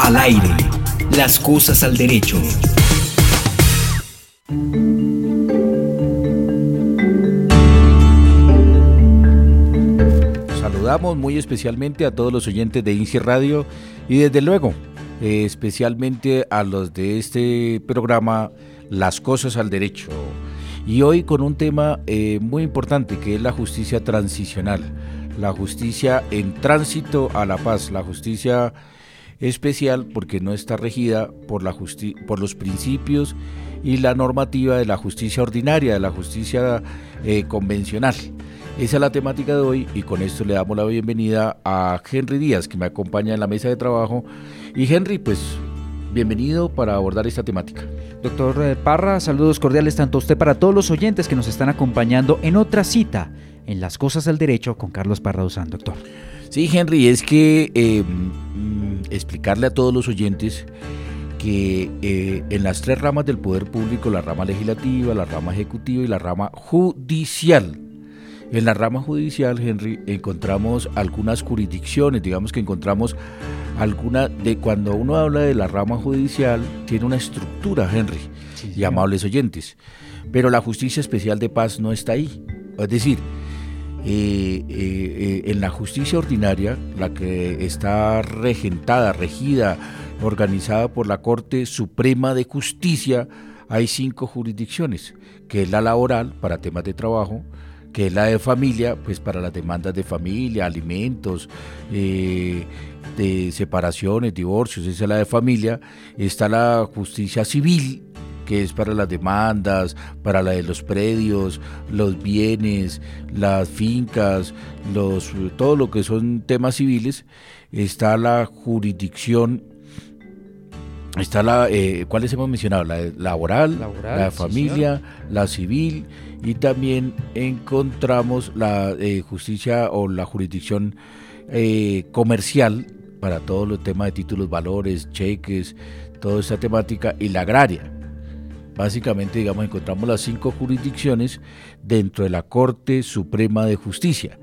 Al aire. Las cosas al derecho. Saludamos muy especialmente a todos los oyentes de INSI Radio y desde luego eh, especialmente a los de este programa Las cosas al derecho. Y hoy con un tema eh, muy importante que es la justicia transicional, la justicia en tránsito a la paz, la justicia especial porque no está regida por, la por los principios y la normativa de la justicia ordinaria, de la justicia eh, convencional. Esa es la temática de hoy y con esto le damos la bienvenida a Henry Díaz que me acompaña en la mesa de trabajo. Y Henry, pues bienvenido para abordar esta temática. Doctor eh, Parra, saludos cordiales tanto a usted para todos los oyentes que nos están acompañando en otra cita en Las Cosas del Derecho con Carlos Parra Usán, doctor. Sí, Henry, es que eh, explicarle a todos los oyentes que eh, en las tres ramas del poder público, la rama legislativa, la rama ejecutiva y la rama judicial, en la rama judicial, Henry, encontramos algunas jurisdicciones, digamos que encontramos alguna de cuando uno habla de la rama judicial, tiene una estructura, Henry, y amables oyentes. Pero la justicia especial de paz no está ahí. Es decir, en la justicia ordinaria, la que está regentada, regida, organizada por la Corte Suprema de Justicia, hay cinco jurisdicciones, que es la laboral para temas de trabajo, que es la de familia, pues para las demandas de familia, alimentos, eh, de separaciones, divorcios, esa es la de familia. Está la justicia civil, que es para las demandas, para la de los predios, los bienes, las fincas, los, todo lo que son temas civiles. Está la jurisdicción Está la, eh, ¿cuáles hemos mencionado? La laboral, la familia, la civil y también encontramos la eh, justicia o la jurisdicción eh, comercial para todos los temas de títulos, valores, cheques, toda esta temática y la agraria. Básicamente, digamos, encontramos las cinco jurisdicciones dentro de la Corte Suprema de Justicia.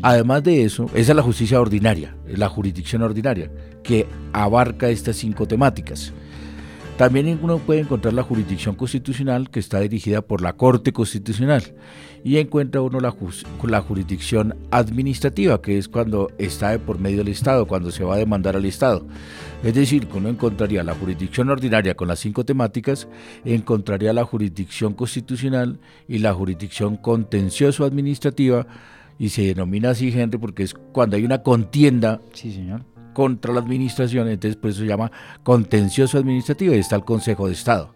Además de eso, esa es la justicia ordinaria, la jurisdicción ordinaria, que abarca estas cinco temáticas. También uno puede encontrar la jurisdicción constitucional que está dirigida por la Corte Constitucional y encuentra uno la, la jurisdicción administrativa que es cuando está por medio del Estado, cuando se va a demandar al Estado. Es decir, que uno encontraría la jurisdicción ordinaria con las cinco temáticas, encontraría la jurisdicción constitucional y la jurisdicción contencioso administrativa y se denomina así, Henry, porque es cuando hay una contienda sí, señor. contra la administración, entonces por eso se llama contencioso administrativo y está el Consejo de Estado.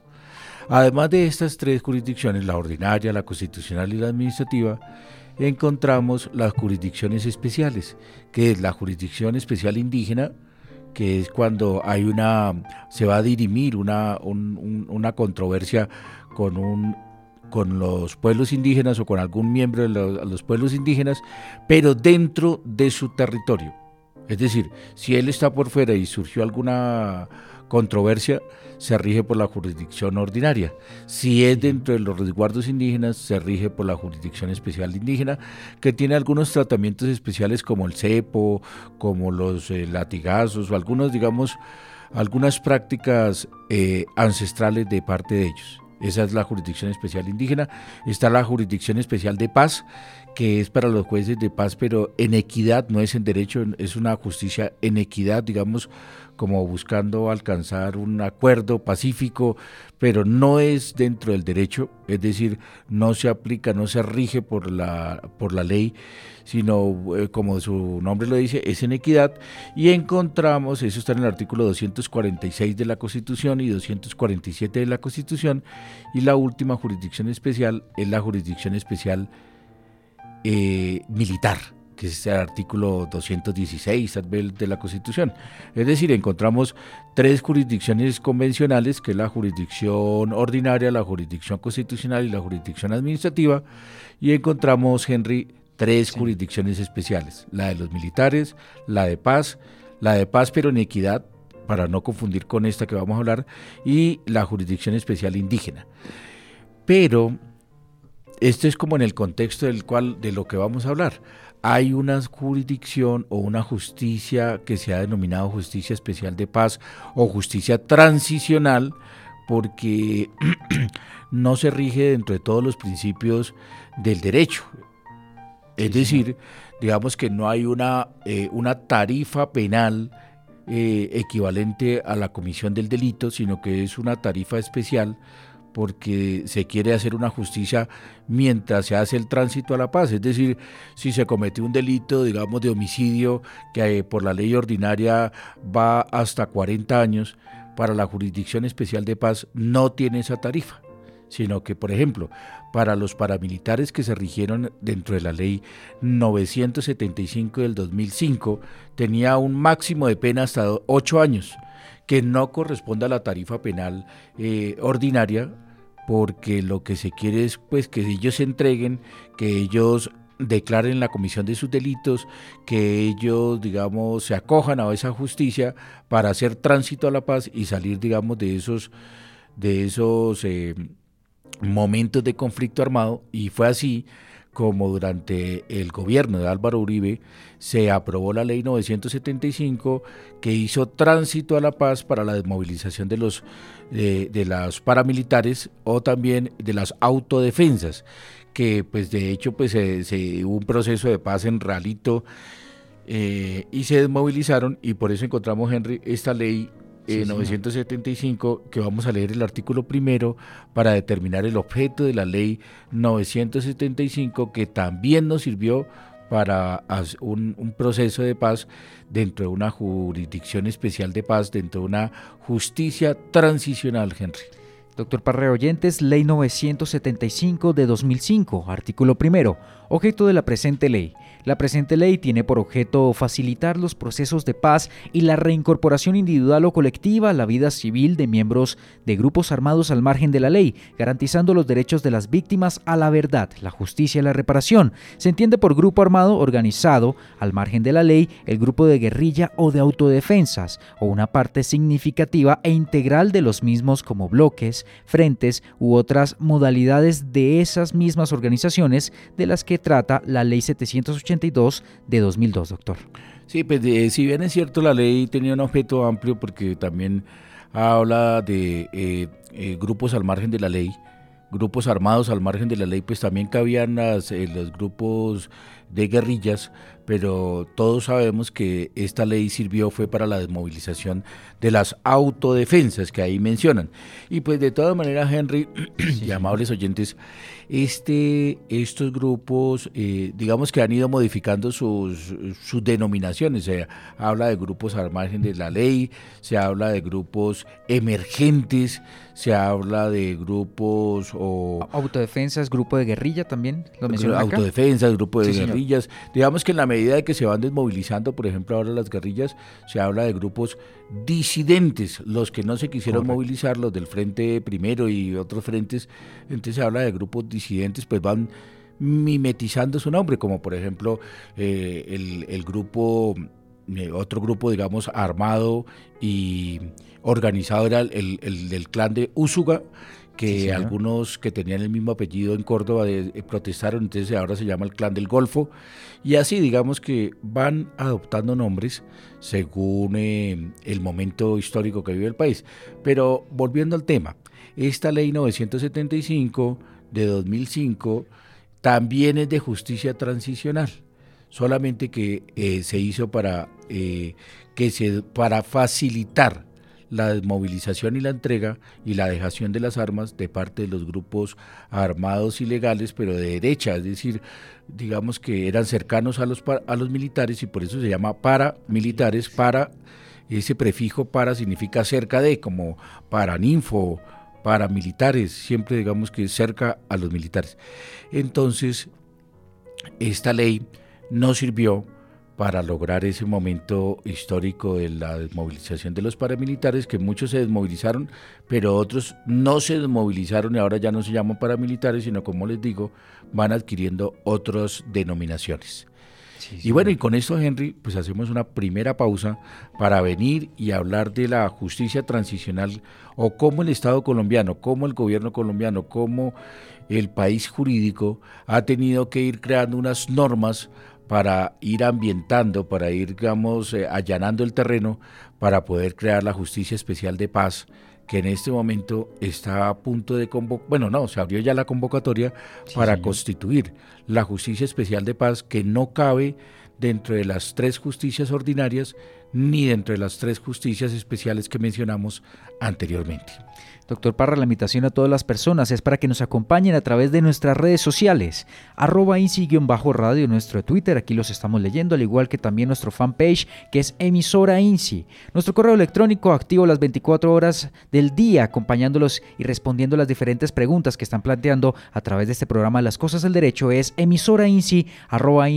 Además de estas tres jurisdicciones, la ordinaria, la constitucional y la administrativa, encontramos las jurisdicciones especiales, que es la jurisdicción especial indígena, que es cuando hay una, se va a dirimir una, una controversia con un con los pueblos indígenas o con algún miembro de los, pueblos indígenas, pero dentro de su territorio. Es decir, si él está por fuera y surgió alguna controversia, se rige por la jurisdicción ordinaria. Si es dentro de los resguardos indígenas, se rige por la jurisdicción especial indígena, que tiene algunos tratamientos especiales como el cepo, como los eh, latigazos o algunos, digamos, algunas prácticas eh, ancestrales de parte de ellos. Esa es la jurisdicción especial indígena. Está la jurisdicción especial de paz, que es para los jueces de paz, pero en equidad, no es en derecho, es una justicia en equidad, digamos, como buscando alcanzar un acuerdo pacífico, pero no es dentro del derecho, es decir, no se aplica, no se rige por la, por la ley, sino eh, como su nombre lo dice, es en equidad, y encontramos, eso está en el artículo 246 de la Constitución y 247 de la Constitución, y la última jurisdicción especial es la jurisdicción especial eh, militar que es el artículo 216 de la Constitución. Es decir, encontramos tres jurisdicciones convencionales, que es la jurisdicción ordinaria, la jurisdicción constitucional y la jurisdicción administrativa, y encontramos, Henry, tres jurisdicciones especiales, la de los militares, la de paz, la de paz pero en equidad, para no confundir con esta que vamos a hablar, y la jurisdicción especial indígena. Pero esto es como en el contexto del cual de lo que vamos a hablar. hay una jurisdicción o una justicia que se ha denominado justicia especial de paz o justicia transicional porque no se rige dentro de todos los principios del derecho. Es decir, digamos que no hay una, eh, una tarifa penal eh, equivalente a la comisión del delito, sino que es una tarifa especial porque se quiere hacer una justicia mientras se hace el tránsito a la paz. Es decir, si se comete un delito, digamos, de homicidio, que eh, por la ley ordinaria va hasta 40 años, para la Jurisdicción Especial de Paz no tiene esa tarifa sino que, por ejemplo, para los paramilitares que se rigieron dentro de la ley 975 del 2005, tenía un máximo de pena hasta ocho años, que no corresponde a la tarifa penal eh, ordinaria, porque lo que se quiere es pues que ellos se entreguen, que ellos declaren la comisión de sus delitos, que ellos, digamos, se acojan a esa justicia para hacer tránsito a la paz y salir, digamos, de esos, de esos eh, momentos de conflicto armado. Y fue así como durante el gobierno de Álvaro Uribe se aprobó la ley 975 que hizo tránsito a la paz para la desmovilización de los de, las paramilitares o también de las autodefensas que pues de hecho pues se, hubo un proceso de paz en Ralito eh, y se desmovilizaron y por eso encontramos Henry esta ley 975, que vamos a leer el artículo primero para determinar el objeto de la ley 975, que también nos sirvió para un, un, proceso de paz dentro de una jurisdicción especial de paz, dentro de una justicia transicional, Henry. Doctor Parre Oyentes, Ley 975 de 2005, artículo primero, objeto de la presente ley la presente ley tiene por objeto facilitar los procesos de paz y la reincorporación individual o colectiva a la vida civil de miembros de grupos armados al margen de la ley, garantizando los derechos de las víctimas a la verdad, la justicia y la reparación. Se entiende por grupo armado organizado al margen de la ley el grupo de guerrilla o de autodefensas, o una parte significativa e integral de los mismos como bloques, frentes u otras modalidades de esas mismas organizaciones de las que trata la ley 780 de 2002, doctor. Sí, pues si bien es cierto, la ley tenía un objeto amplio porque también habla de eh, eh, grupos al margen de la ley, grupos armados al margen de la ley, pues también cabían las, eh, los grupos de guerrillas, pero todos sabemos que esta ley sirvió fue para la desmovilización de las autodefensas que ahí mencionan. Y pues de todas maneras, Henry y amables oyentes, este, estos grupos, eh, digamos que han ido modificando sus, sus denominaciones. Se habla de grupos al margen de la ley, se habla de grupos emergentes, se habla de grupos o... Autodefensas, grupo de guerrilla también, lo Autodefensas, grupo de guerrillas. Digamos que en la medida de que se van desmovilizando, por ejemplo, ahora las guerrillas, se habla de grupos disidentes, los que no se quisieron movilizar, los del Frente Primero y otros frentes, entonces se habla de grupos disidentes, pues van mimetizando su nombre, como por ejemplo eh, el, el, grupo, eh, otro grupo, digamos, armado y organizado era el, el del clan de Úsuga, que algunos que tenían el mismo apellido en Córdoba eh, protestaron, entonces ahora se llama el Clan del Golfo, y así digamos que van adoptando nombres según eh, el momento histórico que vive el país. Pero volviendo al tema, esta ley 975 de 2005 también es de justicia transicional, solamente que eh, se hizo para, que se, para facilitar la desmovilización y la entrega y la dejación de las armas de parte de los grupos armados ilegales, pero de derecha, es decir, digamos que eran cercanos a los, a los militares y por eso se llama paramilitares, para, ese prefijo para significa cerca de, como paraninfo, paramilitares, siempre digamos que cerca a los militares. Entonces, esta ley no sirvió para lograr ese momento histórico de la desmovilización de los paramilitares, que muchos se desmovilizaron, pero otros no se desmovilizaron y ahora ya no se llaman paramilitares, sino como les digo, van adquiriendo otras denominaciones. y bueno, y con esto, Henry, pues hacemos una primera pausa para venir y hablar de la justicia transicional o cómo el Estado colombiano, cómo el gobierno colombiano, cómo el país jurídico ha tenido que ir creando unas normas para ir ambientando, para ir, digamos, eh, allanando el terreno para poder crear la Justicia Especial de Paz que en este momento está a punto de convocar, bueno, no, se abrió ya la convocatoria para constituir la Justicia Especial de Paz que no cabe dentro de las tres justicias ordinarias ni dentro de las tres justicias especiales que mencionamos anteriormente. Doctor Parra, la invitación a todas las personas es para que nos acompañen a través de nuestras redes sociales, arroba INSI-radio, nuestro Twitter, aquí los estamos leyendo, al igual que también nuestro fanpage, que es emisora INSI. Nuestro correo electrónico activo las 24 horas del día, acompañándolos y respondiendo las diferentes preguntas que están planteando a través de este programa Las Cosas del Derecho, es emisora INSI, arroba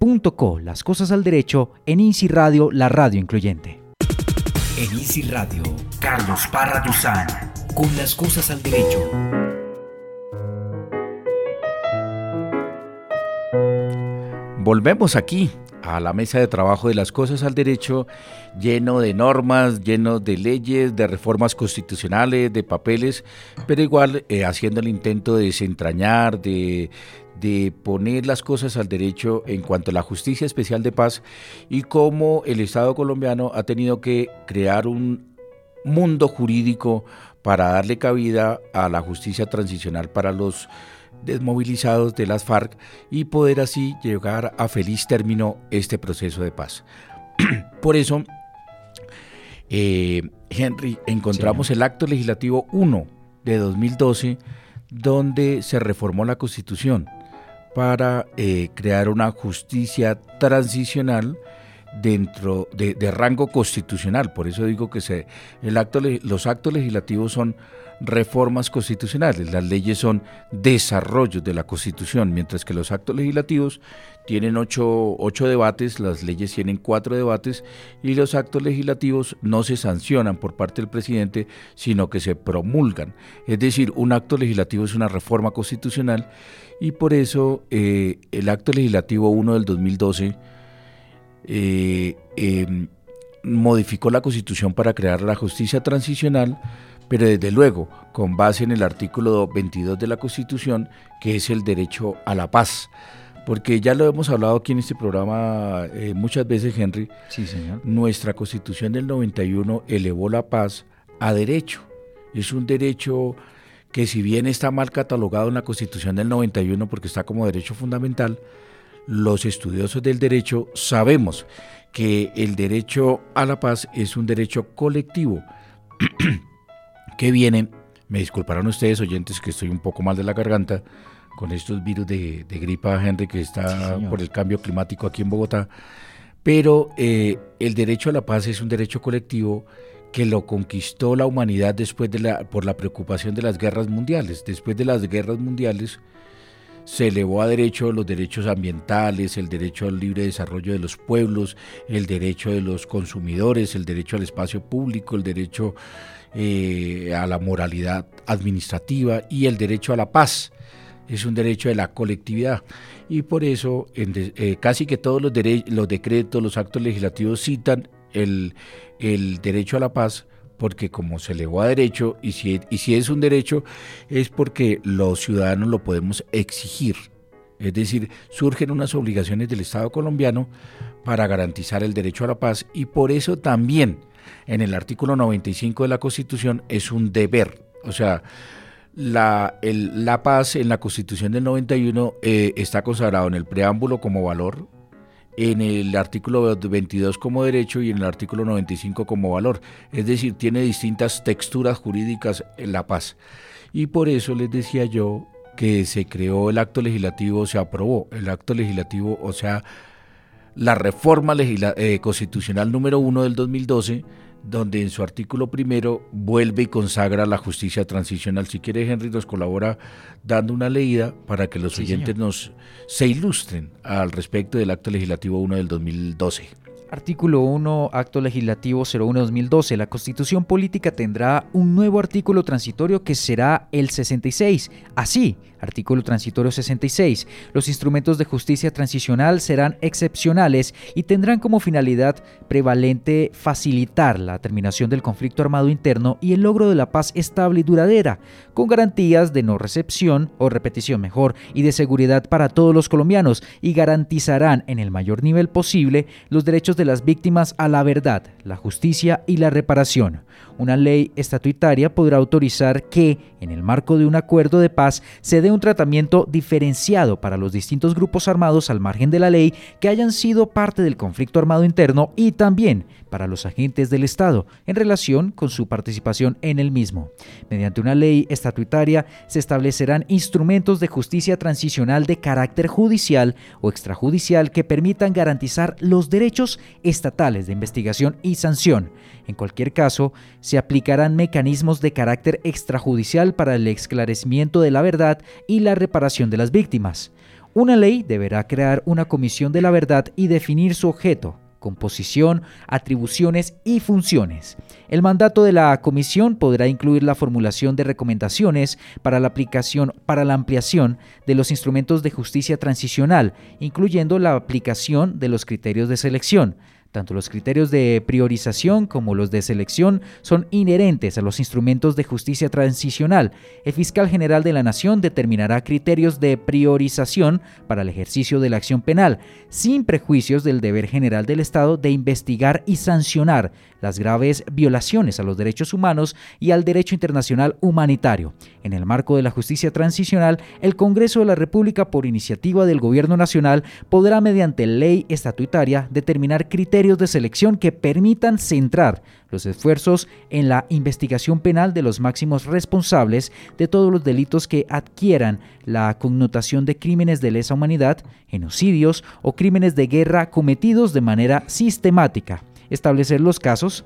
INSI.gov.co. Las Cosas al Derecho en INSI Radio, la radio incluyente. En Easy Radio, Carlos Parra Duzán, con las cosas al derecho. Volvemos aquí a la mesa de trabajo de las cosas al derecho, lleno de normas, lleno de leyes, de reformas constitucionales, de papeles, pero igual eh, haciendo el intento de desentrañar, de, de poner las cosas al derecho en cuanto a la justicia especial de paz y cómo el Estado colombiano ha tenido que crear un mundo jurídico para darle cabida a la justicia transicional para los desmovilizados de las FARC y poder así llegar a feliz término este proceso de paz. Por eso, eh, Henry, encontramos el acto legislativo 1 de 2012 donde se reformó la constitución para eh, crear una justicia transicional dentro de, rango constitucional. Por eso digo que se, los actos legislativos son reformas constitucionales, las leyes son desarrollos de la Constitución, mientras que los actos legislativos tienen ocho, ocho, debates, las leyes tienen cuatro debates y los actos legislativos no se sancionan por parte del presidente, sino que se promulgan. Es decir, un acto legislativo es una reforma constitucional y por eso eh, el acto legislativo 1 del 2012 eh, em, modificó la constitución para crear la justicia transicional, pero desde luego con base en el artículo 22 de la constitución, que es el derecho a la paz. Porque ya lo hemos hablado aquí en este programa eh, muchas veces, Henry. Sí, señor. Nuestra constitución del 91 elevó la paz a derecho. Es un derecho que si bien está mal catalogado en la Constitución del 91 porque está como derecho fundamental, los estudiosos del derecho sabemos que el derecho a la paz es un derecho colectivo que viene, me disculparán ustedes oyentes que estoy un poco mal de la garganta con estos virus de, gripa, Henry, que está por el cambio climático aquí en Bogotá, pero eh, el derecho a la paz es un derecho colectivo que lo conquistó la humanidad después de la, por la preocupación de las guerras mundiales. Después de las guerras mundiales se elevó a derecho los derechos ambientales, el derecho al libre desarrollo de los pueblos, el derecho de los consumidores, el derecho al espacio público, el derecho eh, a la moralidad administrativa y el derecho a la paz. Es un derecho de la colectividad y por eso eh, casi que todos los, los decretos, los actos legislativos citan el, el derecho a la paz porque como se elevó a derecho y si, y si es un derecho es porque los ciudadanos lo podemos exigir. Es decir, surgen unas obligaciones del Estado colombiano para garantizar el derecho a la paz y por eso también en el artículo 95 de la Constitución es un deber. O sea, la, la paz en la Constitución del 91 eh, está consagrado en el preámbulo como valor en el artículo 22 como derecho y en el artículo 95 como valor. Es decir, tiene distintas texturas jurídicas en la paz. Y por eso les decía yo que se creó el acto legislativo, se aprobó el acto legislativo, o sea, la reforma eh, constitucional número 1 del 2012 donde en su artículo primero vuelve y consagra la justicia transicional. Si quiere, Henry nos colabora dando una leída para que los oyentes nos se ilustren al respecto del acto legislativo 1 del 2012. Artículo 1, Acto Legislativo 01-2012. La Constitución Política tendrá un nuevo artículo transitorio que será el 66. Así, artículo transitorio 66. Los instrumentos de justicia transicional serán excepcionales y tendrán como finalidad prevalente facilitar la terminación del conflicto armado interno y el logro de la paz estable y duradera, con garantías de no recepción o repetición mejor y de seguridad para todos los colombianos y garantizarán en el mayor nivel posible los derechos de las víctimas a la verdad, la justicia y la reparación. Una ley estatutaria podrá autorizar que, en el marco de un acuerdo de paz, se dé un tratamiento diferenciado para los distintos grupos armados al margen de la ley que hayan sido parte del conflicto armado interno y también para los agentes del Estado en relación con su participación en el mismo. Mediante una ley estatutaria se establecerán instrumentos de justicia transicional de carácter judicial o extrajudicial que permitan garantizar los derechos estatales de investigación y sanción. En cualquier caso, se aplicarán mecanismos de carácter extrajudicial para el esclarecimiento de la verdad y la reparación de las víctimas. Una ley deberá crear una comisión de la verdad y definir su objeto, composición, atribuciones y funciones. El mandato de la comisión podrá incluir la formulación de recomendaciones para la aplicación para la ampliación de los instrumentos de justicia transicional, incluyendo la aplicación de los criterios de selección, tanto los criterios de priorización como los de selección son inherentes a los instrumentos de justicia transicional. El fiscal general de la Nación determinará criterios de priorización para el ejercicio de la acción penal, sin prejuicios del deber general del Estado de investigar y sancionar las graves violaciones a los derechos humanos y al derecho internacional humanitario. En el marco de la justicia transicional, el Congreso de la República, por iniciativa del Gobierno Nacional, podrá mediante ley estatutaria determinar criterios de selección que permitan centrar los esfuerzos en la investigación penal de los máximos responsables de todos los delitos que adquieran la connotación de crímenes de lesa humanidad, genocidios o crímenes de guerra cometidos de manera sistemática. Establecer los casos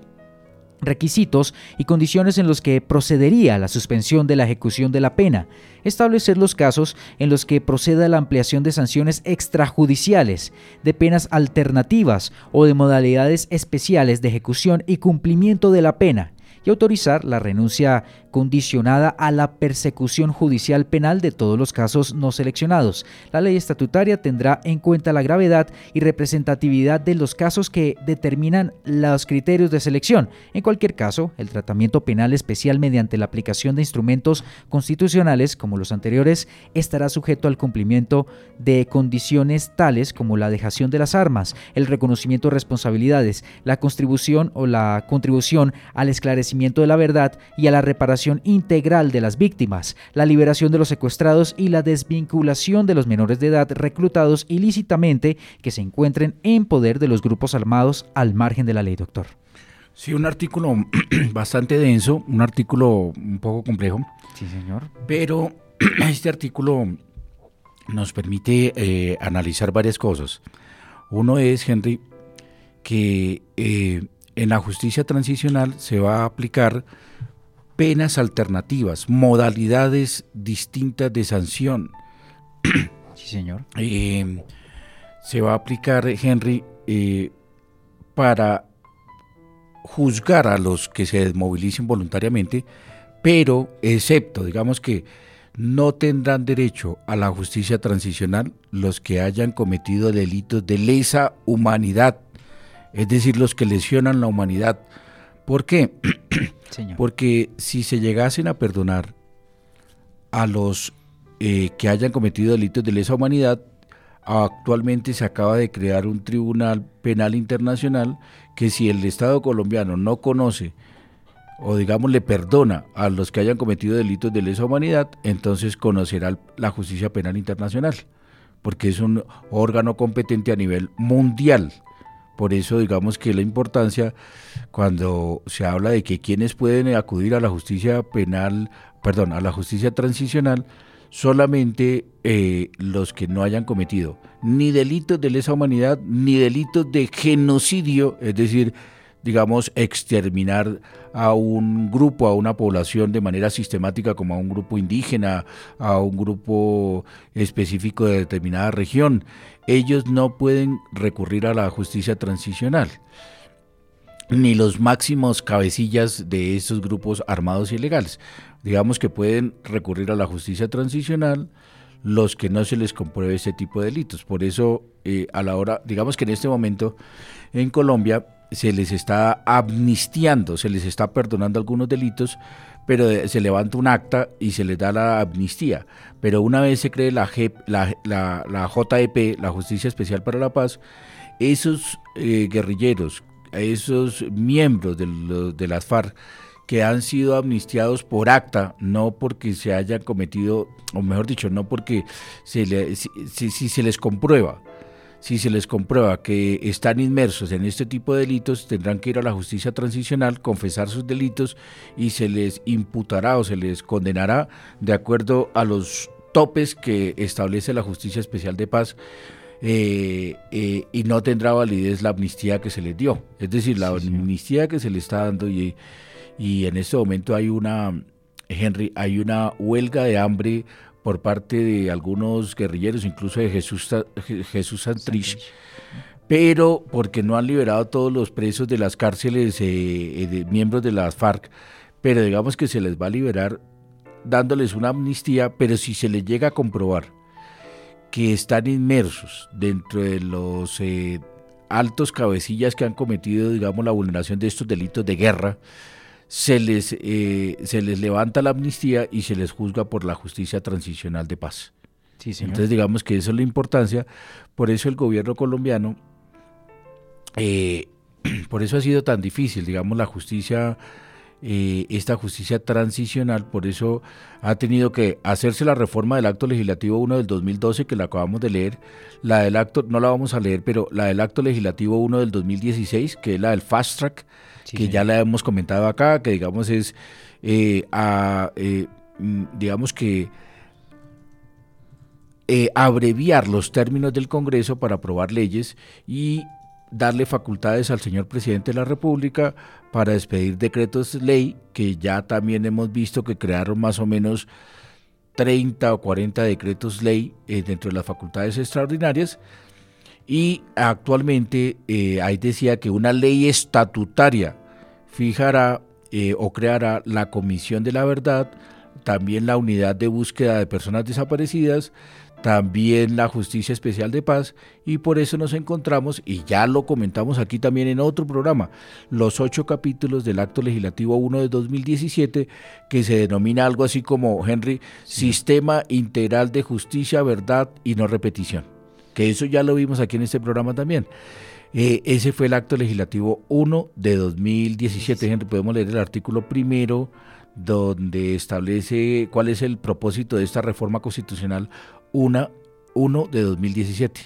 requisitos y condiciones en los que procedería la suspensión de la ejecución de la pena, establecer los casos en los que proceda la ampliación de sanciones extrajudiciales, de penas alternativas o de modalidades especiales de ejecución y cumplimiento de la pena, y autorizar la renuncia condicionada a la persecución judicial penal de todos los casos no seleccionados. La ley estatutaria tendrá en cuenta la gravedad y representatividad de los casos que determinan los criterios de selección. En cualquier caso, el tratamiento penal especial mediante la aplicación de instrumentos constitucionales como los anteriores estará sujeto al cumplimiento de condiciones tales como la dejación de las armas, el reconocimiento de responsabilidades, la contribución o la contribución al esclarecimiento de la verdad y a la reparación integral de las víctimas, la liberación de los secuestrados y la desvinculación de los menores de edad reclutados ilícitamente que se encuentren en poder de los grupos armados al margen de la ley, doctor. Sí, un artículo bastante denso, un artículo un poco complejo. Sí, señor. Pero este artículo nos permite eh, analizar varias cosas. Uno es, Henry, que eh, en la justicia transicional se va a aplicar penas alternativas, modalidades distintas de sanción. Sí, señor. Eh, se va a aplicar, Henry, eh, para juzgar a los que se desmovilicen voluntariamente, pero excepto, digamos que no tendrán derecho a la justicia transicional los que hayan cometido delitos de lesa humanidad, es decir, los que lesionan la humanidad. ¿Por qué? Porque si se llegasen a perdonar a los eh, que hayan cometido delitos de lesa humanidad, actualmente se acaba de crear un tribunal penal internacional que si el Estado colombiano no conoce o digamos le perdona a los que hayan cometido delitos de lesa humanidad, entonces conocerá la justicia penal internacional, porque es un órgano competente a nivel mundial. Por eso digamos que la importancia cuando se habla de que quienes pueden acudir a la justicia penal, perdón, a la justicia transicional, solamente eh, los que no hayan cometido ni delitos de lesa humanidad ni delitos de genocidio, es decir, digamos, exterminar a un grupo, a una población de manera sistemática como a un grupo indígena, a un grupo específico de determinada región. Ellos no pueden recurrir a la justicia transicional ni los máximos cabecillas de esos grupos armados ilegales. Digamos que pueden recurrir a la justicia transicional los que no se les compruebe ese tipo de delitos. Por eso, eh, a la hora, digamos que en este momento en Colombia se les está amnistiando, se les está perdonando algunos delitos, pero se levanta un acta y se les da la amnistía. Pero una vez se cree la, la, la, JEP, la Justicia Especial para la Paz, esos eh, guerrilleros esos miembros de, de las FARC que han sido amnistiados por acta, no porque se hayan cometido, o mejor dicho, no porque se si, se les comprueba, si se les comprueba que están inmersos en este tipo de delitos, tendrán que ir a la justicia transicional, confesar sus delitos y se les imputará o se les condenará de acuerdo a los topes que establece la Justicia Especial de Paz eh, eh, y no tendrá validez la amnistía que se les dio. Es decir, la amnistía que se le está dando y, y en este momento hay una, Henry, hay una huelga de hambre por parte de algunos guerrilleros, incluso de Jesús, Jesús Santrich, pero porque no han liberado a todos los presos de las cárceles eh, de miembros de las FARC, pero digamos que se les va a liberar dándoles una amnistía, pero si se les llega a comprobar que están inmersos dentro de los eh, altos cabecillas que han cometido, digamos, la vulneración de estos delitos de guerra, se les, eh, se les levanta la amnistía y se les juzga por la justicia transicional de paz. Entonces, digamos que eso es la importancia. Por eso el gobierno colombiano, eh, por eso ha sido tan difícil, digamos, la justicia eh, esta justicia transicional, por eso ha tenido que hacerse la reforma del acto legislativo 1 del 2012 que la acabamos de leer, la del acto, no la vamos a leer, pero la del acto legislativo 1 del 2016, que es la del fast track, que ya la hemos comentado acá, que digamos es, eh, a, eh, mm, digamos que abreviar los términos del Congreso para aprobar leyes y darle facultades al señor presidente de la República para despedir decretos ley, que ya también hemos visto que crearon más o menos 30 o 40 decretos ley eh, dentro de las facultades extraordinarias. Y actualmente eh, ahí decía que una ley estatutaria fijará eh, o creará la Comisión de la Verdad, también la Unidad de Búsqueda de Personas Desaparecidas, también la Justicia Especial de Paz y por eso nos encontramos, y ya lo comentamos aquí también en otro programa, los ocho capítulos del Acto Legislativo 1 de 2017 que se denomina algo así como, Henry, Sistema Integral de Justicia, Verdad y No Repetición, que eso ya lo vimos aquí en este programa también. Eh, ese fue el Acto Legislativo 1 de 2017, Henry, podemos leer el artículo primero donde establece cuál es el propósito de esta reforma constitucional 1, 1 de 2017.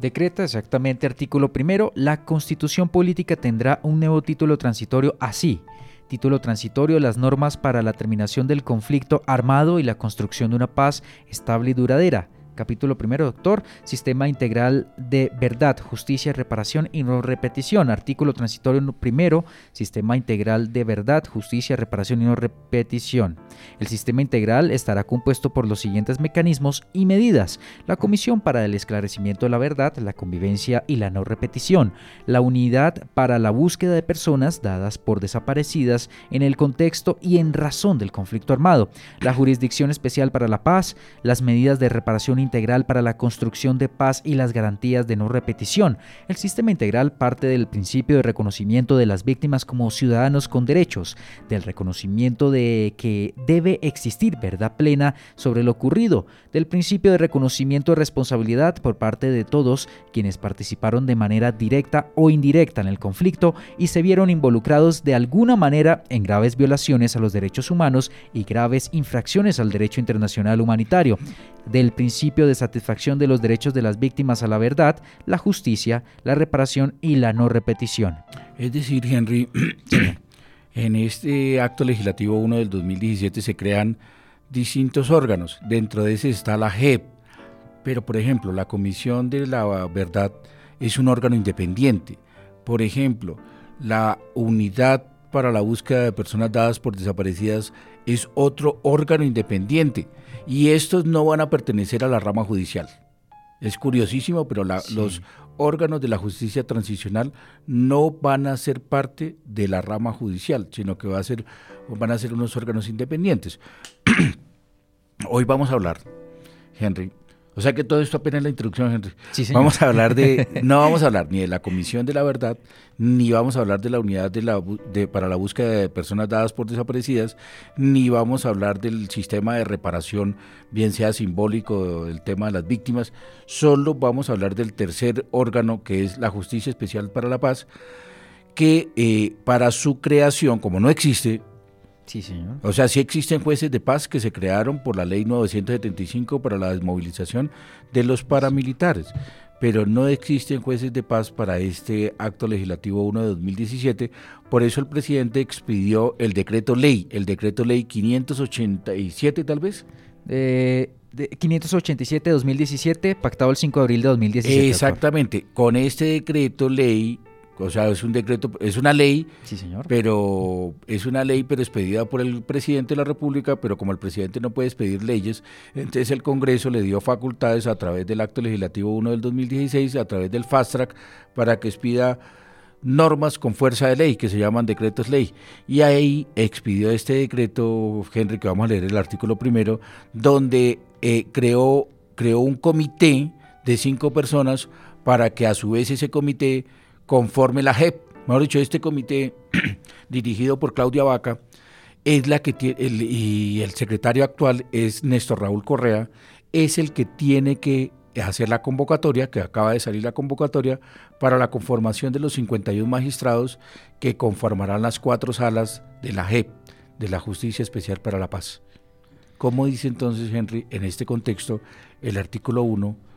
Decreta exactamente artículo primero, la constitución política tendrá un nuevo título transitorio así. Título transitorio, las normas para la terminación del conflicto armado y la construcción de una paz estable y duradera Capítulo primero, doctor, Sistema Integral de Verdad, Justicia, Reparación y No Repetición. Artículo transitorio primero, Sistema Integral de Verdad, Justicia, Reparación y No Repetición. El sistema integral estará compuesto por los siguientes mecanismos y medidas. La Comisión para el Esclarecimiento de la Verdad, la Convivencia y la No Repetición. La Unidad para la Búsqueda de Personas dadas por desaparecidas en el contexto y en razón del conflicto armado. La Jurisdicción Especial para la Paz. Las medidas de reparación integral para la construcción de paz y las garantías de no repetición. El sistema integral parte del principio de reconocimiento de las víctimas como ciudadanos con derechos, del reconocimiento de que debe existir verdad plena sobre lo ocurrido, del principio de reconocimiento de responsabilidad por parte de todos quienes participaron de manera directa o indirecta en el conflicto y se vieron involucrados de alguna manera en graves violaciones a los derechos humanos y graves infracciones al derecho internacional humanitario, del principio de satisfacción de los derechos de las víctimas a la verdad, la justicia, la reparación y la no repetición. Es decir, Henry, en este acto legislativo 1 del 2017 se crean distintos órganos. Dentro de ese está la JEP, pero por ejemplo, la Comisión de la Verdad es un órgano independiente. Por ejemplo, la unidad para la búsqueda de personas dadas por desaparecidas es otro órgano independiente y estos no van a pertenecer a la rama judicial. Es curiosísimo, pero los órganos de la justicia transicional no van a ser parte de la rama judicial, sino que va a ser, van a ser unos órganos independientes. Hoy vamos a hablar, Henry, o sea que todo esto apenas es la introducción, Henry. vamos a hablar de, no vamos a hablar ni de la Comisión de la Verdad, ni vamos a hablar de la unidad de la, de, para la búsqueda de personas dadas por desaparecidas, ni vamos a hablar del sistema de reparación, bien sea simbólico del tema de las víctimas. Solo vamos a hablar del tercer órgano, que es la Justicia Especial para la Paz, que eh, para su creación, como no existe, Sí, señor. O sea, sí existen jueces de paz que se crearon por la ley 975 para la desmovilización de los paramilitares, pero no existen jueces de paz para este acto legislativo 1 de 2017. Por eso el presidente expidió el decreto ley, el decreto ley 587 tal vez. Eh, 587-2017, pactado el 5 de abril de 2017. Exactamente, con este decreto ley o sea, es un decreto, es una ley, sí, señor. pero es una ley pero expedida por el presidente de la República, pero como el presidente no puede expedir leyes, entonces el Congreso le dio facultades a través del acto legislativo 1 del 2016, a través del fast track, para que expida normas con fuerza de ley, que se llaman decretos ley. Y ahí expidió este decreto, Henry, que vamos a leer el artículo primero, donde eh, creó, creó un comité de cinco personas para que a su vez ese comité conforme la JEP, mejor dicho, este comité dirigido por Claudia Vaca, es la que tiene, y el secretario actual es Néstor Raúl Correa, es el que tiene que hacer la convocatoria, que acaba de salir la convocatoria, para la conformación de los 51 magistrados que conformarán las cuatro salas de la JEP, de la Justicia Especial para la Paz. ¿Cómo dice entonces Henry en este contexto el artículo 1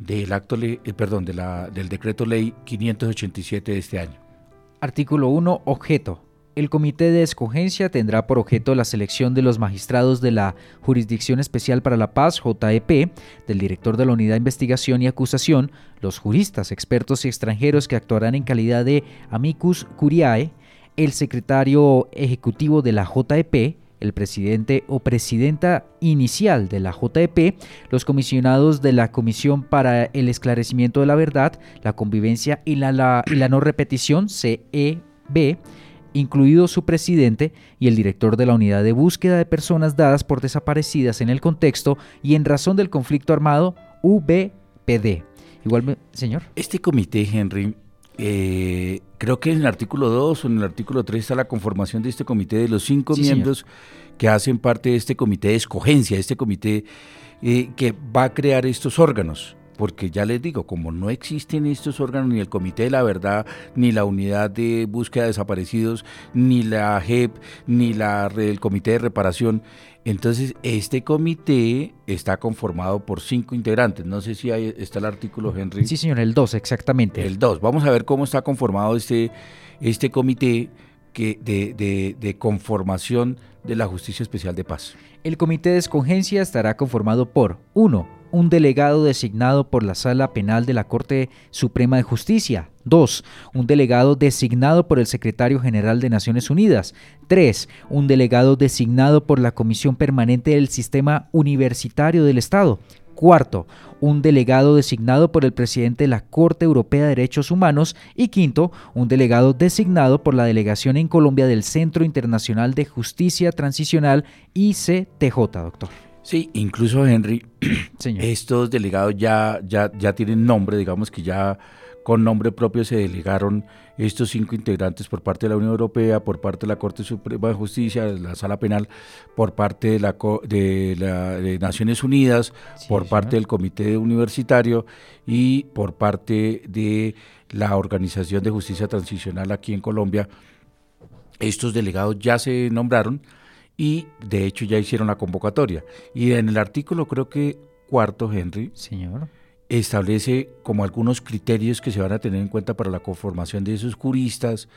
del acto eh, perdón, de la, del decreto ley 587 de este año. Artículo 1. Objeto. El Comité de Escogencia tendrá por objeto la selección de los magistrados de la Jurisdicción Especial para la Paz, JEP, del director de la Unidad de Investigación y Acusación, los juristas, expertos y extranjeros que actuarán en calidad de amicus curiae, el secretario ejecutivo de la JEP, el presidente o presidenta inicial de la JEP, los comisionados de la Comisión para el Esclarecimiento de la Verdad, la Convivencia y la, No Repetición, CEB, incluido su presidente y el director de la Unidad de Búsqueda de Personas Dadas por Desaparecidas en el Contexto y en razón del conflicto armado, UBPD. Igual, señor. Este comité, Henry, eh, creo que en el artículo 2 o en el artículo 3 está la conformación de este comité de los cinco miembros que hacen parte de este comité de escogencia, este comité eh, que va a crear estos órganos porque ya les digo, como no existen estos órganos, ni el Comité de la Verdad, ni la Unidad de Búsqueda de Desaparecidos, ni la JEP, ni la, el Comité de Reparación, entonces este comité está conformado por cinco integrantes. No sé si ahí está el artículo, Henry. Sí, señor, el 2, exactamente. El 2. Vamos a ver cómo está conformado este, este comité que de, de, de conformación de la Justicia Especial de Paz. El comité de escogencia estará conformado por 1 un delegado designado por la Sala Penal de la Corte Suprema de Justicia. 2. Un delegado designado por el Secretario General de Naciones Unidas. 3. Un delegado designado por la Comisión Permanente del Sistema Universitario del Estado. Cuarto, un delegado designado por el presidente de la Corte Europea de Derechos Humanos. Y quinto, un delegado designado por la delegación en Colombia del Centro Internacional de Justicia Transicional ICTJ, doctor. Sí, incluso Henry, estos delegados ya, ya, ya tienen nombre, digamos que ya con nombre propio se delegaron estos cinco integrantes por parte de la Unión Europea, por parte de la Corte Suprema de Justicia, de la Sala Penal, por parte de la de, la, Naciones Unidas, por parte del Comité Universitario y por parte de la Organización de Justicia Transicional aquí en Colombia. Estos delegados ya se nombraron y de hecho ya hicieron la convocatoria. Y en el artículo creo que cuarto, Henry, Señor. establece como algunos criterios que se van a tener en cuenta para la conformación de esos juristas,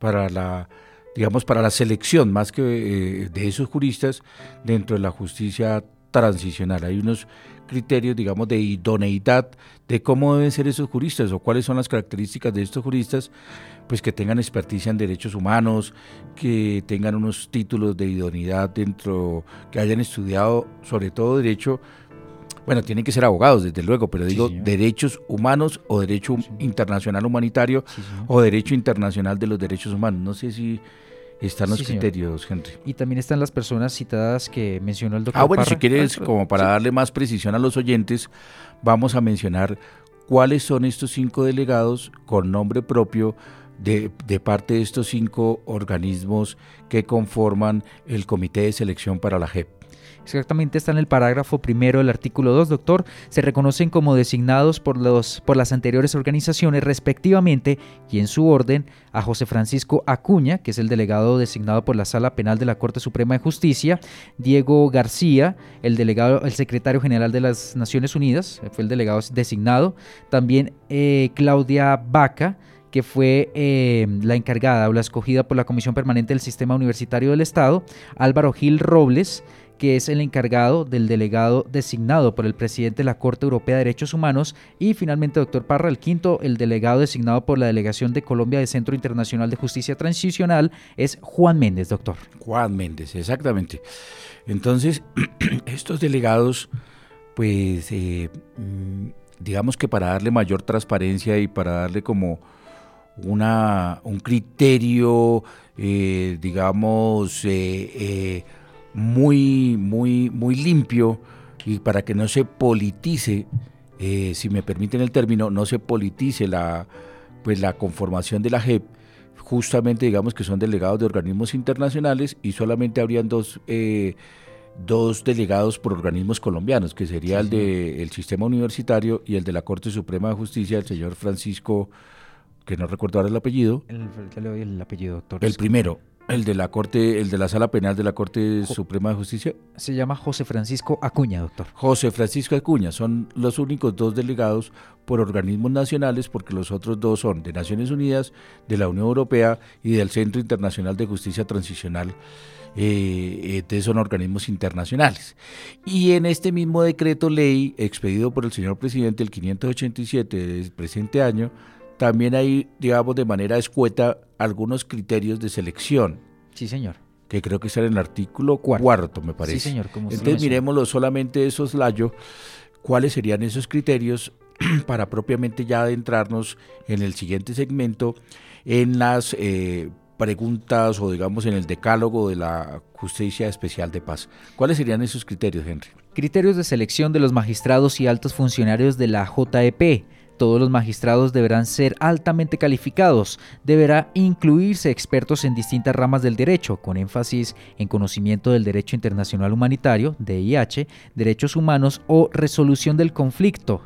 para la digamos para la selección más que eh, de esos juristas dentro de la justicia transicional. Hay unos criterios, digamos, de idoneidad de cómo deben ser esos juristas o cuáles son las características de estos juristas, pues que tengan experticia en derechos humanos, que tengan unos títulos de idoneidad dentro, que hayan estudiado sobre todo derecho, bueno, tienen que ser abogados, desde luego, pero digo derechos humanos o derecho internacional humanitario o derecho internacional de los derechos humanos. No sé si están los criterios, Henry. Y también están las personas citadas que mencionó el doctor. Ah, bueno, si quieres, como para darle más precisión a los oyentes, vamos a mencionar cuáles son estos cinco delegados con nombre propio de, parte de estos cinco organismos que conforman el Comité de Selección para la JEP. Exactamente está en el parágrafo primero del artículo 2, doctor. Se reconocen como designados por, los, por las anteriores organizaciones respectivamente y en su orden a José Francisco Acuña, que es el delegado designado por la Sala Penal de la Corte Suprema de Justicia, Diego García, el delegado, el secretario general de las Naciones Unidas, fue el delegado designado, también eh, Claudia Vaca, que fue eh, la encargada o la escogida por la Comisión Permanente del Sistema Universitario del Estado, Álvaro Gil Robles, que es el encargado del delegado designado por el presidente de la Corte Europea de Derechos Humanos, y finalmente, doctor Parra, el quinto, el delegado designado por la Delegación de Colombia del Centro Internacional de Justicia Transicional, es Juan Méndez, doctor. Juan Méndez, exactamente. Entonces, estos delegados, pues, eh, mm, digamos que para darle mayor transparencia y para darle como una, un criterio, eh, digamos, eh, muy, muy, muy limpio y para que no se politice, eh, si me permiten el término, no se politice la, pues la conformación de la JEP, justamente digamos que son delegados de organismos internacionales y solamente habrían dos, eh, dos delegados por organismos colombianos, que sería el del sistema universitario y el de la Corte Suprema de Justicia, el señor Francisco, que no recuerdo ahora el apellido. El, el apellido, doctor. El primero, el de la Corte, el de la Sala Penal de la Corte Suprema de Justicia. Se llama José Francisco Acuña, doctor. José Francisco Acuña, son los únicos dos delegados por organismos nacionales, porque los otros dos son de Naciones Unidas, de la Unión Europea y del Centro Internacional de Justicia Transicional. Eh, eh son organismos internacionales. Y en este mismo decreto ley expedido por el señor presidente, el 587 del presente año, también hay, digamos, de manera escueta algunos criterios de selección. Sí, señor. Que creo que está en el artículo cuarto, me parece. Sí, señor. Como Entonces miremoslo solamente esos layo, cuáles serían esos criterios para propiamente ya adentrarnos en el siguiente segmento en las eh, preguntas o digamos en el decálogo de la Justicia Especial de Paz. ¿Cuáles serían esos criterios, Henry? Criterios de selección de los magistrados y altos funcionarios de la JEP todos los magistrados deberán ser altamente calificados, deberá incluirse expertos en distintas ramas del derecho, con énfasis en conocimiento del derecho internacional humanitario, DIH, derechos humanos o resolución del conflicto,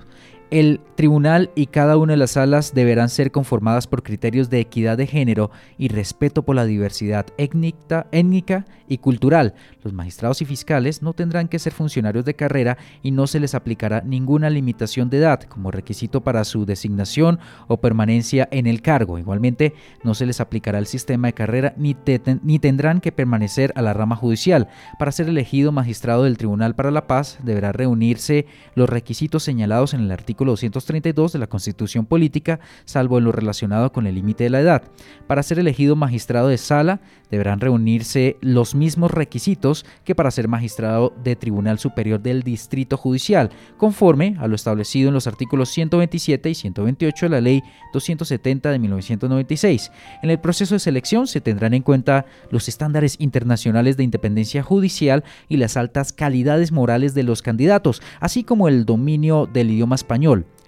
el tribunal y cada una de las salas deberán ser conformadas por criterios de equidad de género y respeto por la diversidad étnica y cultural. Los magistrados y fiscales no tendrán que ser funcionarios de carrera y no se les aplicará ninguna limitación de edad como requisito para su designación o permanencia en el cargo. Igualmente, no se les aplicará el sistema de carrera ni, ni tendrán que permanecer a la rama judicial. Para ser elegido magistrado del Tribunal para la Paz deberá reunirse los requisitos señalados en el artículo 232 de la Constitución Política, salvo en lo relacionado con el límite de la edad. Para ser elegido magistrado de sala, deberán reunirse los mismos requisitos que para ser magistrado de Tribunal Superior del Distrito Judicial, conforme a lo establecido en los artículos 127 y 128 de la Ley 270 de 1996. En el proceso de selección se tendrán en cuenta los estándares internacionales de independencia judicial y las altas calidades morales de los candidatos, así como el dominio del idioma español.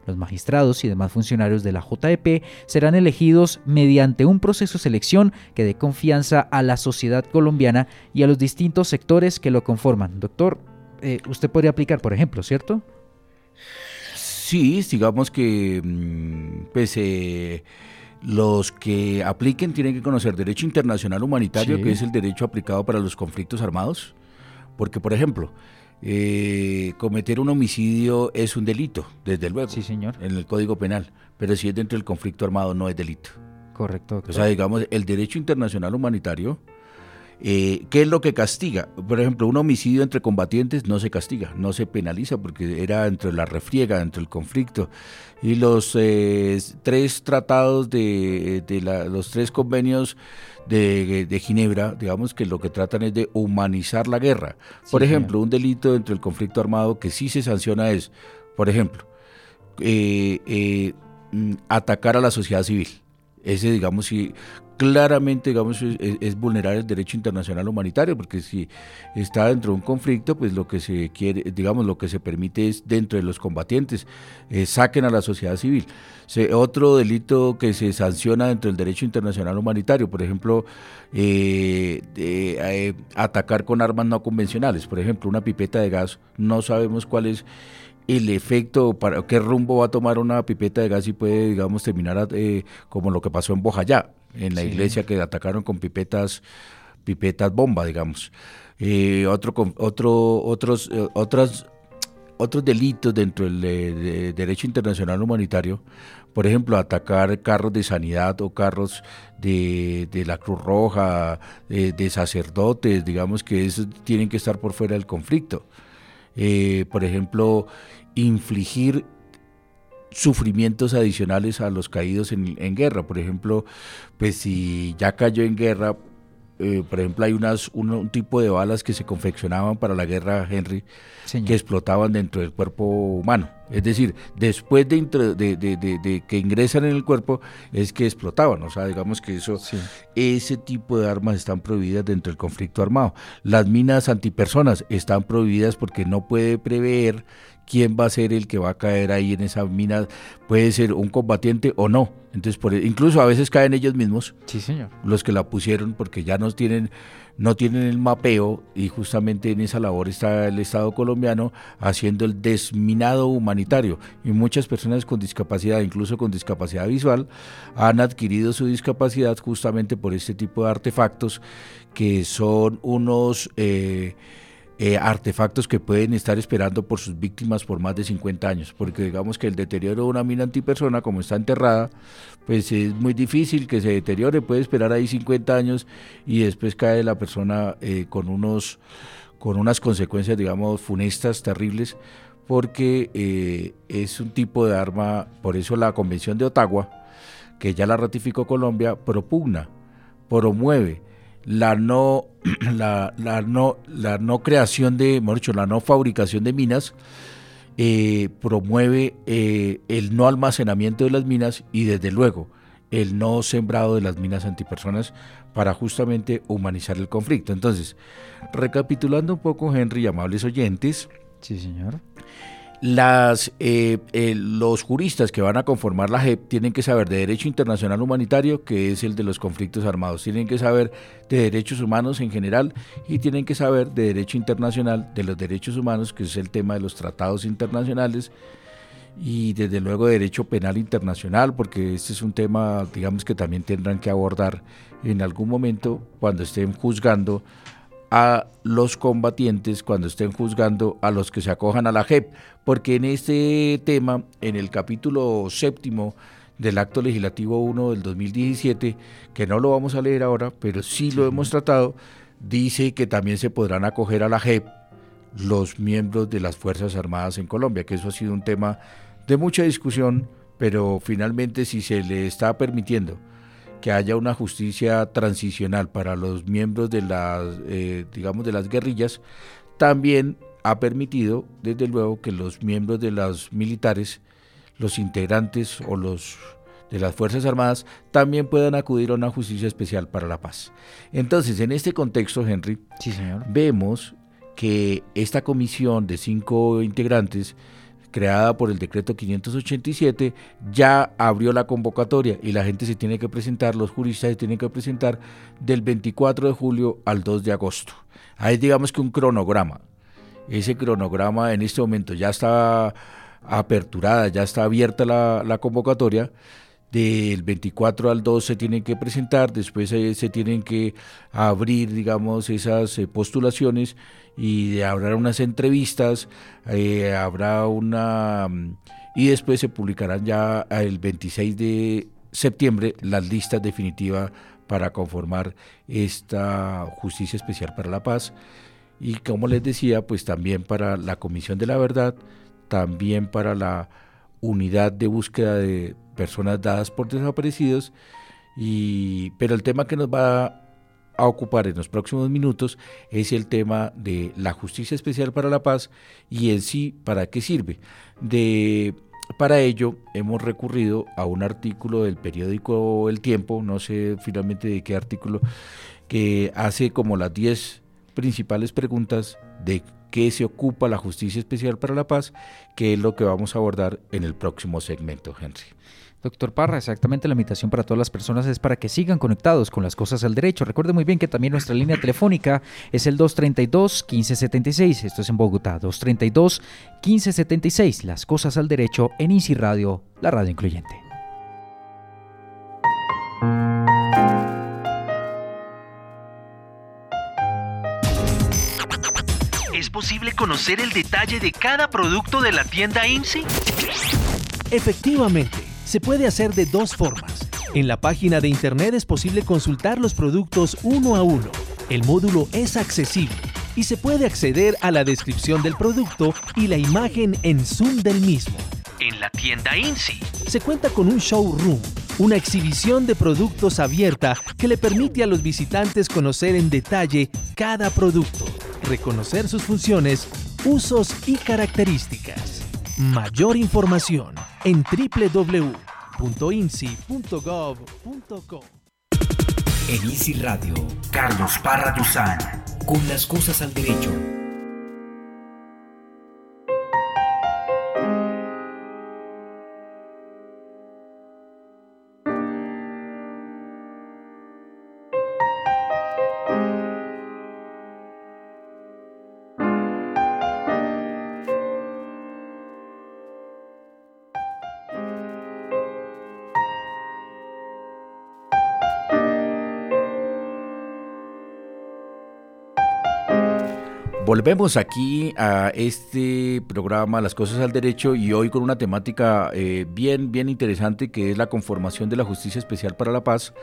Los magistrados y demás funcionarios de la JEP serán elegidos mediante un proceso de selección que dé confianza a la sociedad colombiana y a los distintos sectores que lo conforman. Doctor, eh, usted podría aplicar, por ejemplo, ¿cierto? Sí, digamos que mm, pues, eh, los que apliquen tienen que conocer derecho internacional humanitario, que es el derecho aplicado para los conflictos armados. Porque, por ejemplo, eh, cometer un homicidio es un delito, desde luego. Sí, señor. En el Código Penal. Pero si es dentro del conflicto armado, no es delito. Correcto. O sea, digamos, el derecho internacional humanitario Eh, ¿Qué es lo que castiga? Por ejemplo, un homicidio entre combatientes no se castiga, no se penaliza porque era entre la refriega, entre el conflicto. Y los eh, tres tratados de, los tres convenios de, Ginebra, digamos que lo que tratan es de humanizar la guerra. Por ejemplo, un delito entre el conflicto armado que sí se sanciona es, por ejemplo, eh, mm, atacar a la sociedad civil. Ese, digamos, si claramente digamos, es, vulnerar el derecho internacional humanitario, porque si está dentro de un conflicto, pues lo que se quiere, digamos, lo que se permite es dentro de los combatientes, eh, saquen a la sociedad civil. otro delito que se sanciona dentro del derecho internacional humanitario, por ejemplo, eh, eh, atacar con armas no convencionales, por ejemplo, una pipeta de gas, no sabemos cuál es el efecto, para qué rumbo va a tomar una pipeta de gas y puede, digamos, terminar como lo que pasó en Bojayá en la iglesia que atacaron con pipetas, pipetas bomba, digamos. Eh, otro, otro, otros, eh, otras, otros delitos dentro del derecho internacional humanitario, por ejemplo, atacar carros de sanidad o carros de, la Cruz Roja, de sacerdotes, digamos que esos tienen que estar por fuera del conflicto. Eh, por ejemplo, infligir sufrimientos adicionales a los caídos en, guerra. Por ejemplo, pues si ya cayó en guerra, eh, por ejemplo, hay unas, un, tipo de balas que se confeccionaban para la guerra, Henry, que explotaban dentro del cuerpo humano. Es decir, después de, de, que ingresan en el cuerpo, es que explotaban. O sea, digamos que eso, ese tipo de armas están prohibidas dentro del conflicto armado. Las minas antipersonas están prohibidas porque no puede prever quién va a ser el que va a caer ahí en esa mina, puede ser un combatiente o no. Entonces, por, e, incluso a veces caen ellos mismos, sí, señor. los que la pusieron, porque ya no tienen, no tienen el mapeo y justamente en esa labor está el Estado colombiano haciendo el desminado humanitario. Y muchas personas con discapacidad, incluso con discapacidad visual, han adquirido su discapacidad justamente por este tipo de artefactos que son unos... Eh, eh, artefactos que pueden estar esperando por sus víctimas por más de 50 años, porque digamos que el deterioro de una mina antipersona, como está enterrada, pues es muy difícil que se deteriore, puede esperar ahí 50 años y después cae la persona eh, con, unos, con unas consecuencias, digamos, funestas, terribles, porque eh, es un tipo de arma, por eso la Convención de Ottawa, que ya la ratificó Colombia, propugna, promueve la no, la, no, la no creación de, mejor dicho, la no fabricación de minas, eh, promueve eh, el no almacenamiento de las minas y desde luego el no sembrado de las minas antipersonas para justamente humanizar el conflicto. Entonces, recapitulando un poco, Henry amables oyentes. Sí, señor las, eh, eh, los juristas que van a conformar la JEP tienen que saber de derecho internacional humanitario, que es el de los conflictos armados, tienen que saber de derechos humanos en general y tienen que saber de derecho internacional de los derechos humanos, que es el tema de los tratados internacionales y desde luego derecho penal internacional, porque este es un tema, digamos, que también tendrán que abordar en algún momento cuando estén juzgando a los combatientes cuando estén juzgando a los que se acojan a la JEP, porque en este tema, en el capítulo séptimo del acto legislativo 1 del 2017, que no lo vamos a leer ahora, pero sí lo hemos tratado, dice que también se podrán acoger a la JEP los miembros de las Fuerzas Armadas en Colombia, que eso ha sido un tema de mucha discusión, pero finalmente si se le está permitiendo que haya una justicia transicional para los miembros de las, eh, digamos, de las guerrillas, también ha permitido, desde luego, que los miembros de los militares, los integrantes o los de las Fuerzas Armadas, también puedan acudir a una justicia especial para la paz. Entonces, en este contexto, Henry, sí, señor. vemos que esta comisión de cinco integrantes creada por el decreto 587, ya abrió la convocatoria y la gente se tiene que presentar, los juristas se tienen que presentar del 24 de julio al 2 de agosto. Hay digamos que un cronograma. Ese cronograma en este momento ya está aperturada, ya está abierta la, la convocatoria del 24 al 2 se tienen que presentar, después se, tienen que abrir, digamos, esas eh, postulaciones y habrá unas entrevistas, eh, habrá una... Mm, y después se publicarán ya el 26 de septiembre las listas definitivas para conformar esta justicia especial para la paz. Y como les decía, pues también para la Comisión de la Verdad, también para la unidad de búsqueda de personas dadas por desaparecidos y pero el tema que nos va a ocupar en los próximos minutos es el tema de la justicia especial para la paz y en sí para qué sirve. De para ello hemos recurrido a un artículo del periódico El Tiempo, no sé finalmente de qué artículo, que hace como las 10 principales preguntas de qué se ocupa la Justicia Especial para la Paz, que es lo que vamos a abordar en el próximo segmento, Henry. Doctor Parra, exactamente la invitación para todas las personas es para que sigan conectados con las cosas al derecho. Recuerde muy bien que también nuestra línea telefónica es el 232-1576. Esto es en Bogotá, 232-1576. Las cosas al derecho en Easy Radio, la radio incluyente. ¿Es posible conocer el detalle de cada producto de la tienda INSI? Efectivamente se puede hacer de dos formas. En la página de Internet es posible consultar los productos uno a uno. El módulo es accesible y se puede acceder a la descripción del producto y la imagen en zoom del mismo. En la tienda INSI se cuenta con un showroom, una exhibición de productos abierta que le permite a los visitantes conocer en detalle cada producto, reconocer sus funciones, usos y características. Mayor información en www.insi.gov.co. En Easy Radio, Carlos Parra Duzán, con las cosas al derecho. Volvemos aquí a este programa Las Cosas al Derecho y hoy con una temática eh, bien, bien interesante que es la conformación de la Justicia Especial para la Paz,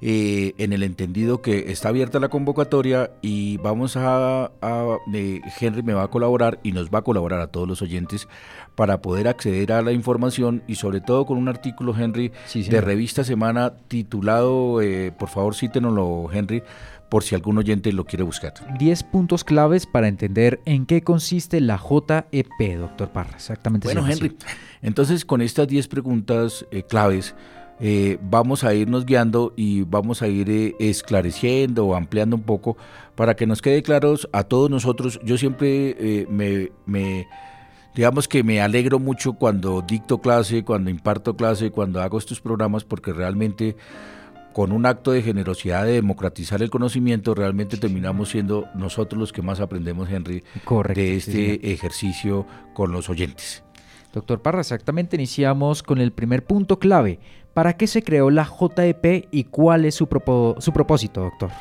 eh, en el entendido que está abierta la convocatoria y vamos a, eh, Henry me va a colaborar y nos va a colaborar a todos los oyentes para poder acceder a la información y sobre todo con un artículo, Henry, de Revista Semana titulado, por favor cítenoslo, Henry, por si algún oyente lo quiere buscar. 10 puntos claves para entender en qué consiste la JEP, doctor Parra. Exactamente. Bueno, Henry, entonces con estas 10 preguntas eh, claves eh, vamos a irnos guiando y vamos a ir eh, esclareciendo o ampliando un poco para que nos quede claros a todos nosotros. Yo siempre me, me digamos que me alegro mucho cuando dicto clase, cuando imparto clase, cuando hago estos programas, porque realmente con un acto de generosidad de democratizar el conocimiento, realmente terminamos siendo nosotros los que más aprendemos, Henry, de este ejercicio con los oyentes. Doctor Parra, exactamente iniciamos con el primer punto clave. ¿Para qué se creó la JEP y cuál es su, su propósito, doctor?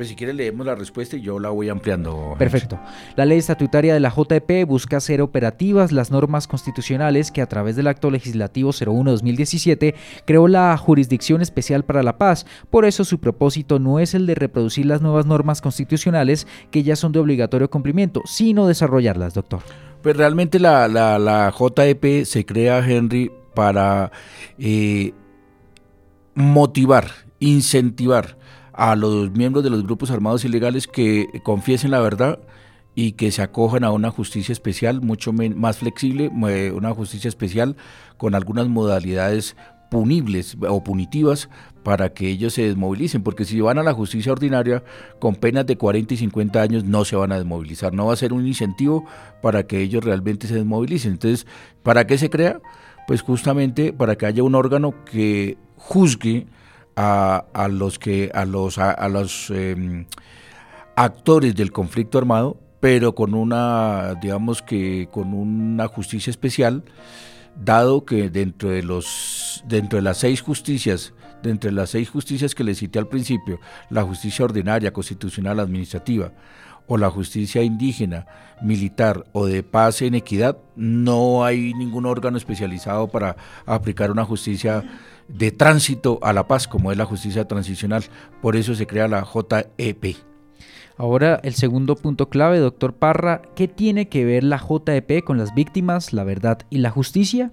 Pues si quiere leemos la respuesta y yo la voy ampliando. Perfecto. La ley estatutaria de la JEP busca hacer operativas las normas constitucionales que a través del acto legislativo 01-2017 creó la Jurisdicción Especial para la Paz. Por eso su propósito no es el de reproducir las nuevas normas constitucionales que ya son de obligatorio cumplimiento, sino desarrollarlas, doctor. Pues realmente la, la, JEP se crea, Henry, para eh, motivar, incentivar a los miembros de los grupos armados ilegales que confiesen la verdad y que se acojan a una justicia especial mucho más flexible, una justicia especial con algunas modalidades punibles o punitivas para que ellos se desmovilicen, porque si van a la justicia ordinaria con penas de 40 y 50 años no se van a desmovilizar, no va a ser un incentivo para que ellos realmente se desmovilicen. Entonces, ¿para qué se crea? Pues justamente para que haya un órgano que juzgue a, los que a los a, los em, actores del conflicto armado, pero con una digamos que con una justicia especial, dado que dentro de los dentro de las seis justicias de las seis justicias que le cité al principio, la justicia ordinaria, constitucional, administrativa, o la justicia indígena, militar o de paz en equidad, no hay ningún órgano especializado para aplicar una justicia de tránsito a la paz, como es la justicia transicional. Por eso se crea la JEP. Ahora el segundo punto clave, doctor Parra, ¿qué tiene que ver la JEP con las víctimas, la verdad y la justicia?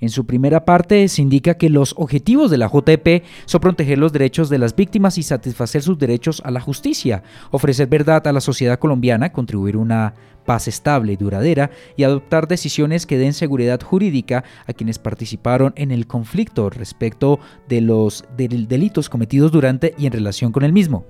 En su primera parte se indica que los objetivos de la JEP son proteger los derechos de las víctimas y satisfacer sus derechos a la justicia, ofrecer verdad a la sociedad colombiana, contribuir a una paz estable y duradera y adoptar decisiones que den seguridad jurídica a quienes participaron en el conflicto respecto de los delitos cometidos durante y en relación con el mismo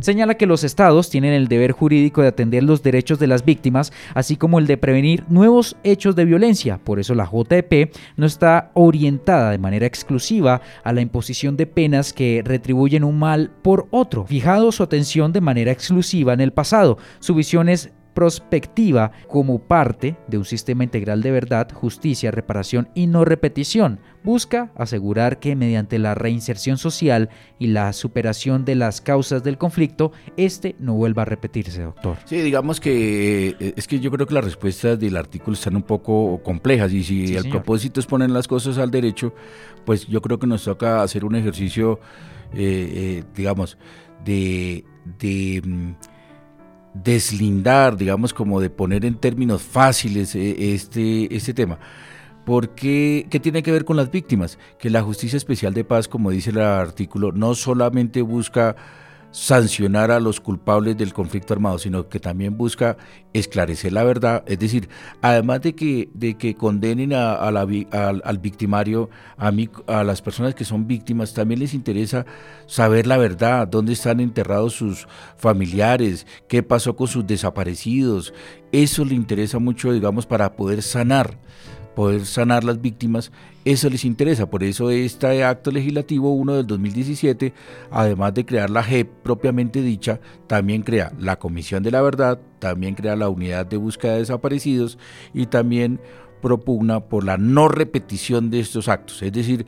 señala que los estados tienen el deber jurídico de atender los derechos de las víctimas, así como el de prevenir nuevos hechos de violencia. Por eso la JEP no está orientada de manera exclusiva a la imposición de penas que retribuyen un mal por otro, fijado su atención de manera exclusiva en el pasado. Su visión es prospectiva como parte de un sistema integral de verdad, justicia, reparación y no repetición. Busca asegurar que mediante la reinserción social y la superación de las causas del conflicto, este no vuelva a repetirse, doctor. Sí, digamos que eh, es que yo creo que las respuestas del artículo están un poco complejas y si el propósito es poner las cosas al derecho, pues yo creo que nos toca hacer un ejercicio, eh, eh, digamos, de... de mm, deslindar, digamos, como de poner en términos fáciles eh, este, este tema. Porque, ¿qué tiene que ver con las víctimas? Que la Justicia Especial de Paz, como dice el artículo, no solamente busca sancionar a los culpables del conflicto armado, sino que también busca esclarecer la verdad, es decir, además de que, de que condenen a, al, victimario, a, a las personas que son víctimas, también les interesa saber la verdad, dónde están enterrados sus familiares, qué pasó con sus desaparecidos, eso le interesa mucho, digamos, para poder sanar poder sanar las víctimas, eso les interesa. Por eso este acto legislativo 1 del 2017, además de crear la JEP propiamente dicha, también crea la Comisión de la Verdad, también crea la Unidad de Búsqueda de Desaparecidos y también propugna por la no repetición de estos actos. Es decir,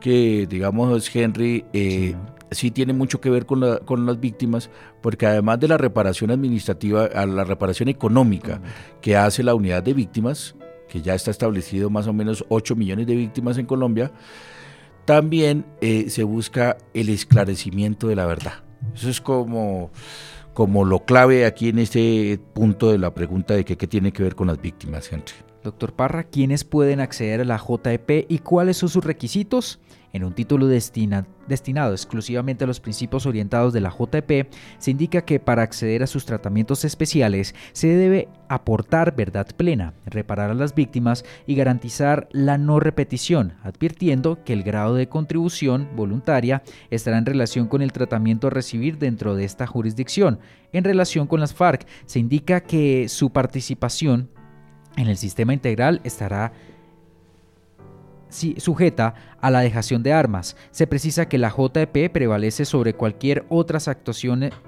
que digamos Henry eh, sí. tiene mucho que ver con, con, las víctimas, porque además de la reparación administrativa, a la reparación económica que hace la unidad de víctimas, que ya está establecido más o menos 8 millones de víctimas en Colombia, también eh, se busca el esclarecimiento de la verdad. Eso es como, como lo clave aquí en este punto de la pregunta de que, qué tiene que ver con las víctimas, Henry. Doctor Parra, ¿quiénes pueden acceder a la JEP y cuáles son sus requisitos? En un título destinado exclusivamente a los principios orientados de la JEP, se indica que para acceder a sus tratamientos especiales se debe aportar verdad plena, reparar a las víctimas y garantizar la no repetición, advirtiendo que el grado de contribución voluntaria estará en relación con el tratamiento a recibir dentro de esta jurisdicción. En relación con las FARC, se indica que su participación en el sistema integral estará sujeta a la dejación de armas. Se precisa que la JEP prevalece sobre cualquier otras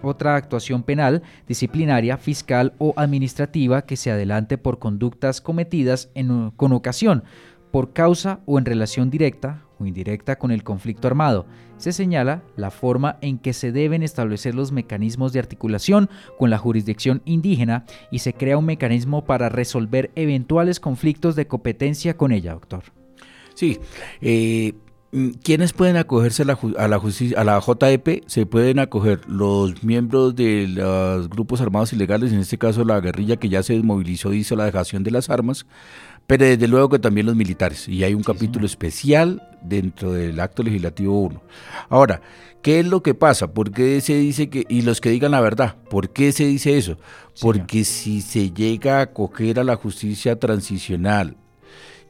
otra actuación penal, disciplinaria, fiscal o administrativa que se adelante por conductas cometidas en, con ocasión, por causa o en relación directa o indirecta con el conflicto armado. Se señala la forma en que se deben establecer los mecanismos de articulación con la jurisdicción indígena y se crea un mecanismo para resolver eventuales conflictos de competencia con ella, doctor. Sí. Eh, mm, ¿Quiénes pueden acogerse a la, a la, justicia, a la JEP? Se pueden acoger los miembros de los grupos armados ilegales, en este caso la guerrilla que ya se desmovilizó y hizo la dejación de las armas, pero desde luego que también los militares. Y hay un capítulo especial dentro del acto legislativo 1. Ahora, ¿qué es lo que pasa? ¿Por qué se dice que, y los que digan la verdad, ¿por qué se dice eso? Porque si se llega a acoger a la justicia transicional,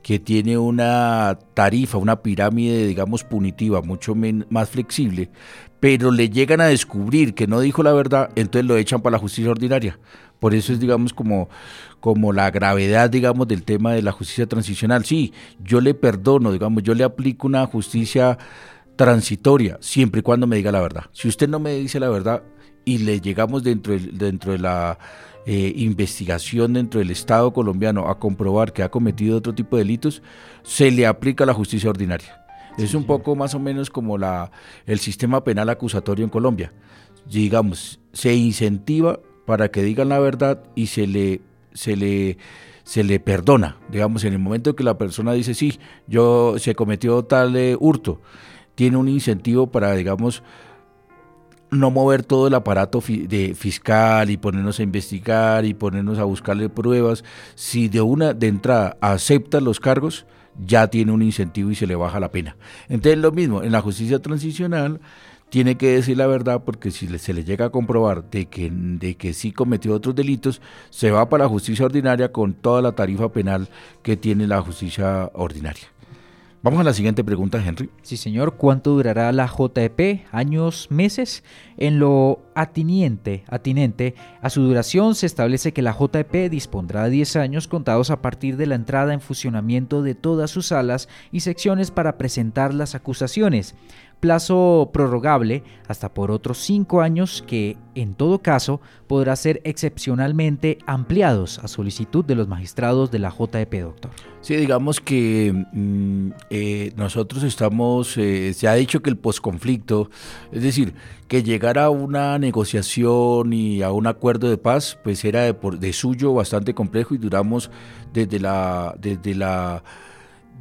que tiene una tarifa, una pirámide, digamos, punitiva, mucho más flexible, pero le llegan a descubrir que no dijo la verdad, entonces lo echan para la justicia ordinaria. Por eso es, digamos, como, como la gravedad, digamos, del tema de la justicia transicional. Sí, yo le perdono, digamos, yo le aplico una justicia transitoria, siempre y cuando me diga la verdad. Si usted no me dice la verdad y le llegamos dentro de, dentro de la eh, investigación dentro del Estado colombiano a comprobar que ha cometido otro tipo de delitos, se le aplica la justicia ordinaria. Es un poco más o menos como la, el sistema penal acusatorio en Colombia. Digamos, se incentiva para que digan la verdad y se le, se le, se le perdona. Digamos, en el momento que la persona dice, sí, yo se cometió tal eh, hurto, tiene un incentivo para, digamos, no mover todo el aparato de fiscal y ponernos a investigar y ponernos a buscarle pruebas. Si de una de entrada acepta los cargos, ya tiene un incentivo y se le baja la pena. Entonces lo mismo, en la justicia transicional tiene que decir la verdad porque si se le llega a comprobar de que, de que sí cometió otros delitos, se va para la justicia ordinaria con toda la tarifa penal que tiene la justicia ordinaria. Vamos a la siguiente pregunta, Henry. Sí, señor. ¿Cuánto durará la JEP? ¿Años, meses? En lo atinente, atinente a su duración se establece que la JEP dispondrá de 10 años contados a partir de la entrada en funcionamiento de todas sus salas y secciones para presentar las acusaciones plazo prorrogable hasta por otros cinco años que, en todo caso, podrá ser excepcionalmente ampliados a solicitud de los magistrados de la JEP, doctor. Sí, digamos que mm, eh, nosotros estamos, eh, se ha dicho que el posconflicto, es decir, que llegar a una negociación y a un acuerdo de paz, pues era de, de suyo bastante complejo y duramos desde la, desde la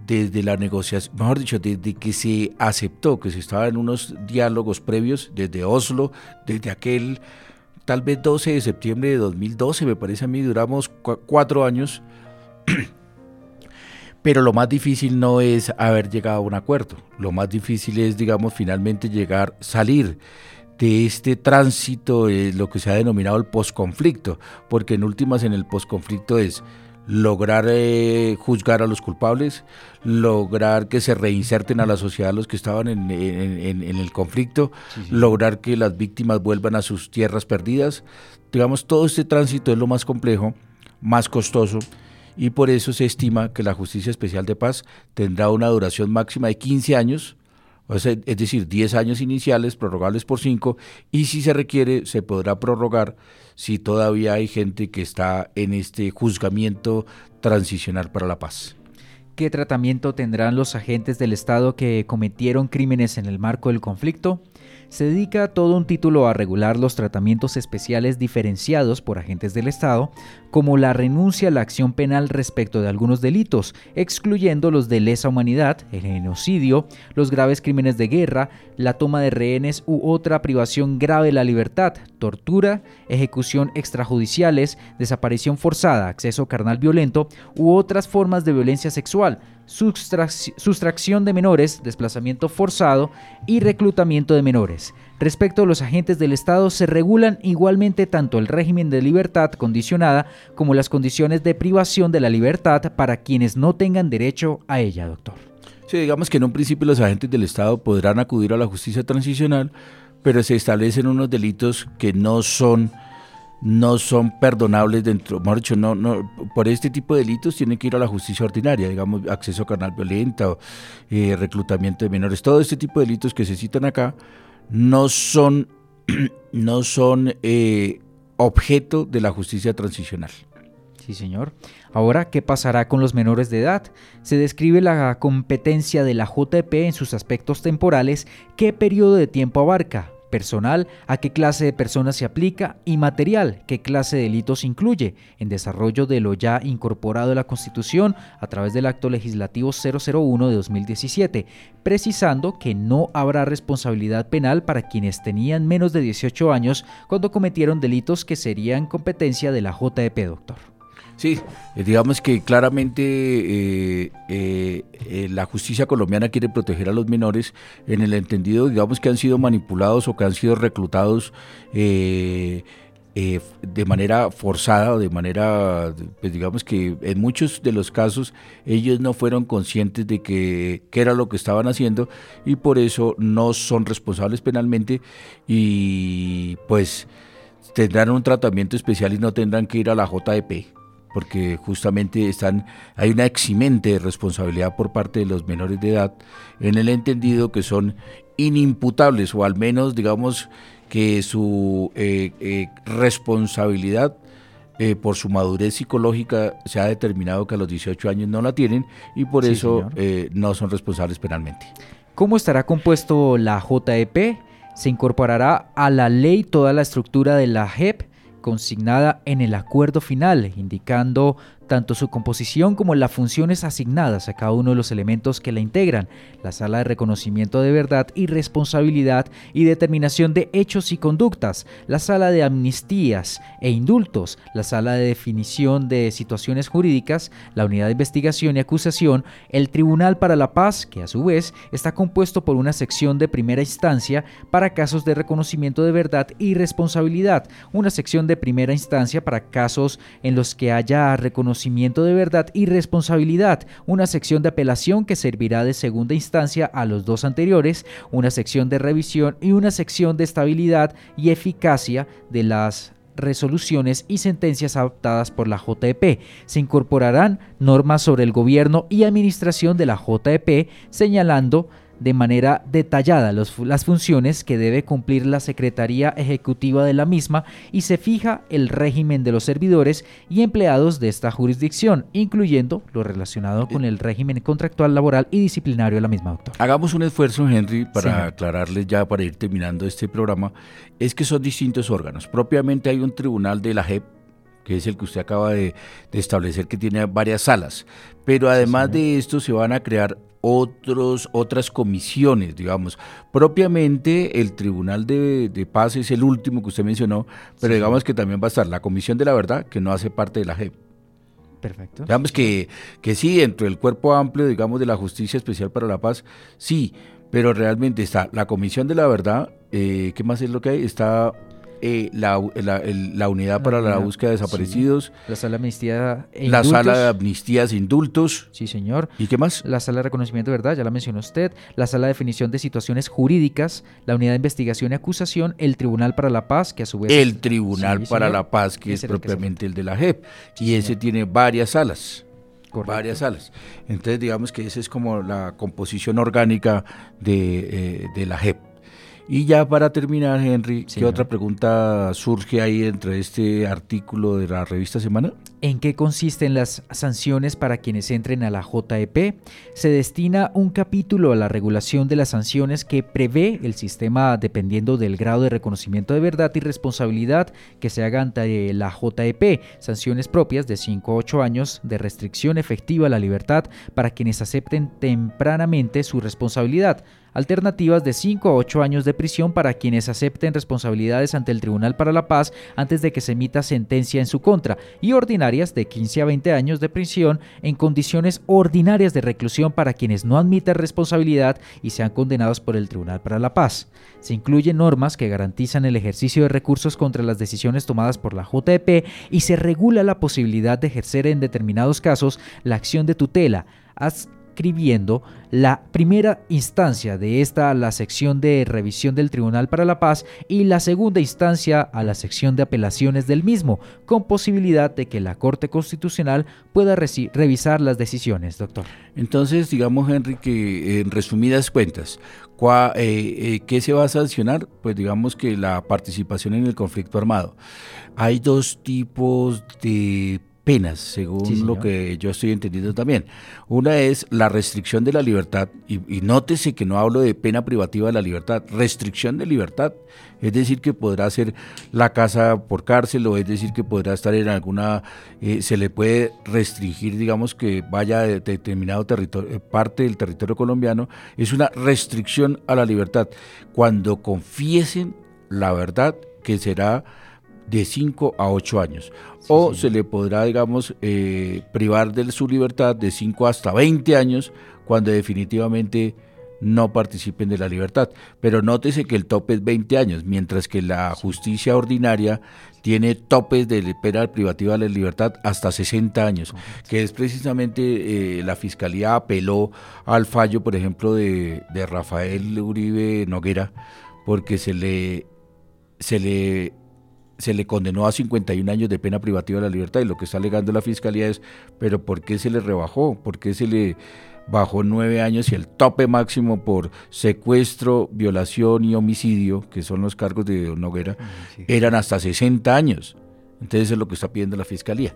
desde la negociación, mejor dicho, desde que se aceptó que se estaba en unos diálogos previos, desde Oslo, desde aquel tal vez 12 de septiembre de 2012, me parece a mí, duramos cuatro años, pero lo más difícil no es haber llegado a un acuerdo, lo más difícil es, digamos, finalmente llegar, salir de este tránsito, eh, lo que se ha denominado el posconflicto, porque en últimas en el posconflicto es lograr eh, juzgar a los culpables, lograr que se reinserten a la sociedad los que estaban en, el conflicto, lograr que las víctimas vuelvan a sus tierras perdidas. Digamos, todo este tránsito es lo más complejo, más costoso, y por eso se estima que la Justicia Especial de Paz tendrá una duración máxima de 15 años, es decir, 10 años iniciales, prorrogables por 5, y si se requiere, se podrá prorrogar si todavía hay gente que está en este juzgamiento transicional para la paz. ¿Qué tratamiento tendrán los agentes del Estado que cometieron crímenes en el marco del conflicto? se dedica todo un título a regular los tratamientos especiales diferenciados por agentes del Estado, como la renuncia a la acción penal respecto de algunos delitos, excluyendo los de lesa humanidad, el genocidio, los graves crímenes de guerra, la toma de rehenes u otra privación grave de la libertad, tortura, ejecución extrajudiciales, desaparición forzada, acceso carnal violento u otras formas de violencia sexual, sustracción de menores, desplazamiento forzado y reclutamiento de menores. Respecto a los agentes del Estado, se regulan igualmente tanto el régimen de libertad condicionada como las condiciones de privación de la libertad para quienes no tengan derecho a ella, doctor. Sí, digamos que en un principio los agentes del Estado podrán acudir a la justicia transicional, pero se establecen unos delitos que no son no son perdonables dentro, mejor dicho, no, no, por este tipo de delitos tienen que ir a la justicia ordinaria, digamos, acceso a carnal violenta, eh, reclutamiento de menores, todo este tipo de delitos que se citan acá no son, no son eh, objeto de la justicia transicional. Sí, señor. Ahora, ¿qué pasará con los menores de edad? Se describe la competencia de la JP en sus aspectos temporales, qué periodo de tiempo abarca, personal, a qué clase de personas se aplica y material, qué clase de delitos incluye, en desarrollo de lo ya incorporado a la Constitución a través del Acto Legislativo 001 de 2017, precisando que no habrá responsabilidad penal para quienes tenían menos de 18 años cuando cometieron delitos que serían competencia de la JEP, doctor. Sí, eh, digamos que claramente eh, eh, la justicia colombiana quiere proteger a los menores en el entendido, digamos, que han sido manipulados o que han sido reclutados de manera forzada o de manera, pues digamos que en muchos de los casos ellos no fueron conscientes de que, qué era lo que estaban haciendo y por eso no son responsables penalmente y pues tendrán un tratamiento especial y no tendrán que ir a la JEP porque justamente están, hay una eximente responsabilidad por parte de los menores de edad en el entendido que son inimputables o al menos digamos que su eh, eh, responsabilidad eh, por su madurez psicológica se ha determinado que a los 18 años no la tienen y por eso no son responsables penalmente. ¿Cómo estará compuesto la JEP? Se incorporará a la ley toda la estructura de la JEP consignada en el acuerdo final, indicando tanto su composición como las funciones asignadas a cada uno de los elementos que la integran, la sala de reconocimiento de verdad y responsabilidad y determinación de hechos y conductas, la sala de amnistías e indultos, la sala de definición de situaciones jurídicas, la unidad de investigación y acusación, el Tribunal para la Paz, que a su vez está compuesto por una sección de primera instancia para casos de reconocimiento de verdad y responsabilidad, una sección de primera instancia para casos en los que haya reconocimiento conocimiento de verdad y responsabilidad, una sección de apelación que servirá de segunda instancia a los dos anteriores, una sección de revisión y una sección de estabilidad y eficacia de las resoluciones y sentencias adoptadas por la JEP. Se incorporarán normas sobre el gobierno y administración de la JEP, señalando de manera detallada las funciones que debe cumplir la Secretaría Ejecutiva de la misma y se fija el régimen de los servidores y empleados de esta jurisdicción, incluyendo lo relacionado con el régimen contractual laboral y disciplinario de la misma, doctor. Hagamos un esfuerzo, Henry, para aclararles ya, para ir terminando este programa, es que son distintos órganos. Propiamente hay un tribunal de la JEP, que es el que usted acaba de, establecer que tiene varias salas. Pero además de esto se van a crear otros, otras comisiones, digamos. Propiamente el Tribunal de, Paz es el último que usted mencionó, pero digamos que también va a estar la Comisión de la Verdad, que no hace parte de la JEP. Perfecto. Digamos que, que sí, dentro del cuerpo amplio, digamos, de la Justicia Especial para la Paz, sí, pero realmente está la Comisión de la Verdad, eh, ¿qué más es lo que hay? Está eh, la, la, unidad para la, búsqueda de desaparecidos. La sala de amnistía e La sala de amnistías e indultos. Sí, señor. ¿Y qué más? La sala de reconocimiento de verdad, ya la mencionó usted. La sala de definición de situaciones jurídicas. La unidad de investigación y acusación. El Tribunal para la Paz, que a su vez... El Tribunal para la Paz, que es propiamente el de la JEP. y ese tiene varias salas. varias salas. Entonces, digamos que esa es como la composición orgánica de, eh, de la JEP. Y ya para terminar, Henry, ¿qué otra pregunta surge ahí entre este artículo de la revista Semana? ¿En qué consisten las sanciones para quienes entren a la JEP? Se destina un capítulo a la regulación de las sanciones que prevé el sistema dependiendo del grado de reconocimiento de verdad y responsabilidad que se haga ante la JEP. Sanciones propias de 5 a 8 años de restricción efectiva a la libertad para quienes acepten tempranamente su responsabilidad alternativas de 5 a 8 años de prisión para quienes acepten responsabilidades ante el Tribunal para la Paz antes de que se emita sentencia en su contra y ordinarias de 15 a 20 años de prisión en condiciones ordinarias de reclusión para quienes no admiten responsabilidad y sean condenados por el Tribunal para la Paz. Se incluyen normas que garantizan el ejercicio de recursos contra las decisiones tomadas por la JEP y se regula la posibilidad de ejercer en determinados casos la acción de tutela escribiendo la primera instancia de esta a la sección de revisión del Tribunal para la Paz y la segunda instancia a la sección de apelaciones del mismo, con posibilidad de que la Corte Constitucional pueda revisar las decisiones, doctor. Entonces, digamos, Henry, que en resumidas cuentas, eh, eh, ¿qué se va a sancionar? Pues digamos que la participación en el conflicto armado. Hay dos tipos de penas, según lo que yo estoy entendiendo también. Una es la restricción de la libertad, y, nótese que no hablo de pena privativa de la libertad, restricción de libertad, es decir, que podrá ser la casa por cárcel, o es decir, que podrá estar en alguna, eh, se le puede restringir, digamos, que vaya de determinado territorio, eh, parte del territorio colombiano, es una restricción a la libertad. Cuando confiesen la verdad, que será de 5 a 8 años. o se le podrá, digamos, eh, privar de su libertad de 5 hasta 20 años cuando definitivamente no participen de la libertad. Pero nótese que el tope es 20 años, mientras que la justicia ordinaria tiene topes de pena privativa de la libertad hasta 60 años, que es precisamente eh, la Fiscalía apeló al fallo, por ejemplo, de, de Rafael Uribe Noguera, porque se le, se le se le condenó a 51 años de pena privativa de la libertad y lo que está alegando la fiscalía es, pero ¿por qué se le rebajó? ¿Por qué se le bajó nueve años y el tope máximo por secuestro, violación y homicidio, que son los cargos de Noguera, eran hasta 60 años? Entonces es lo que está pidiendo la fiscalía.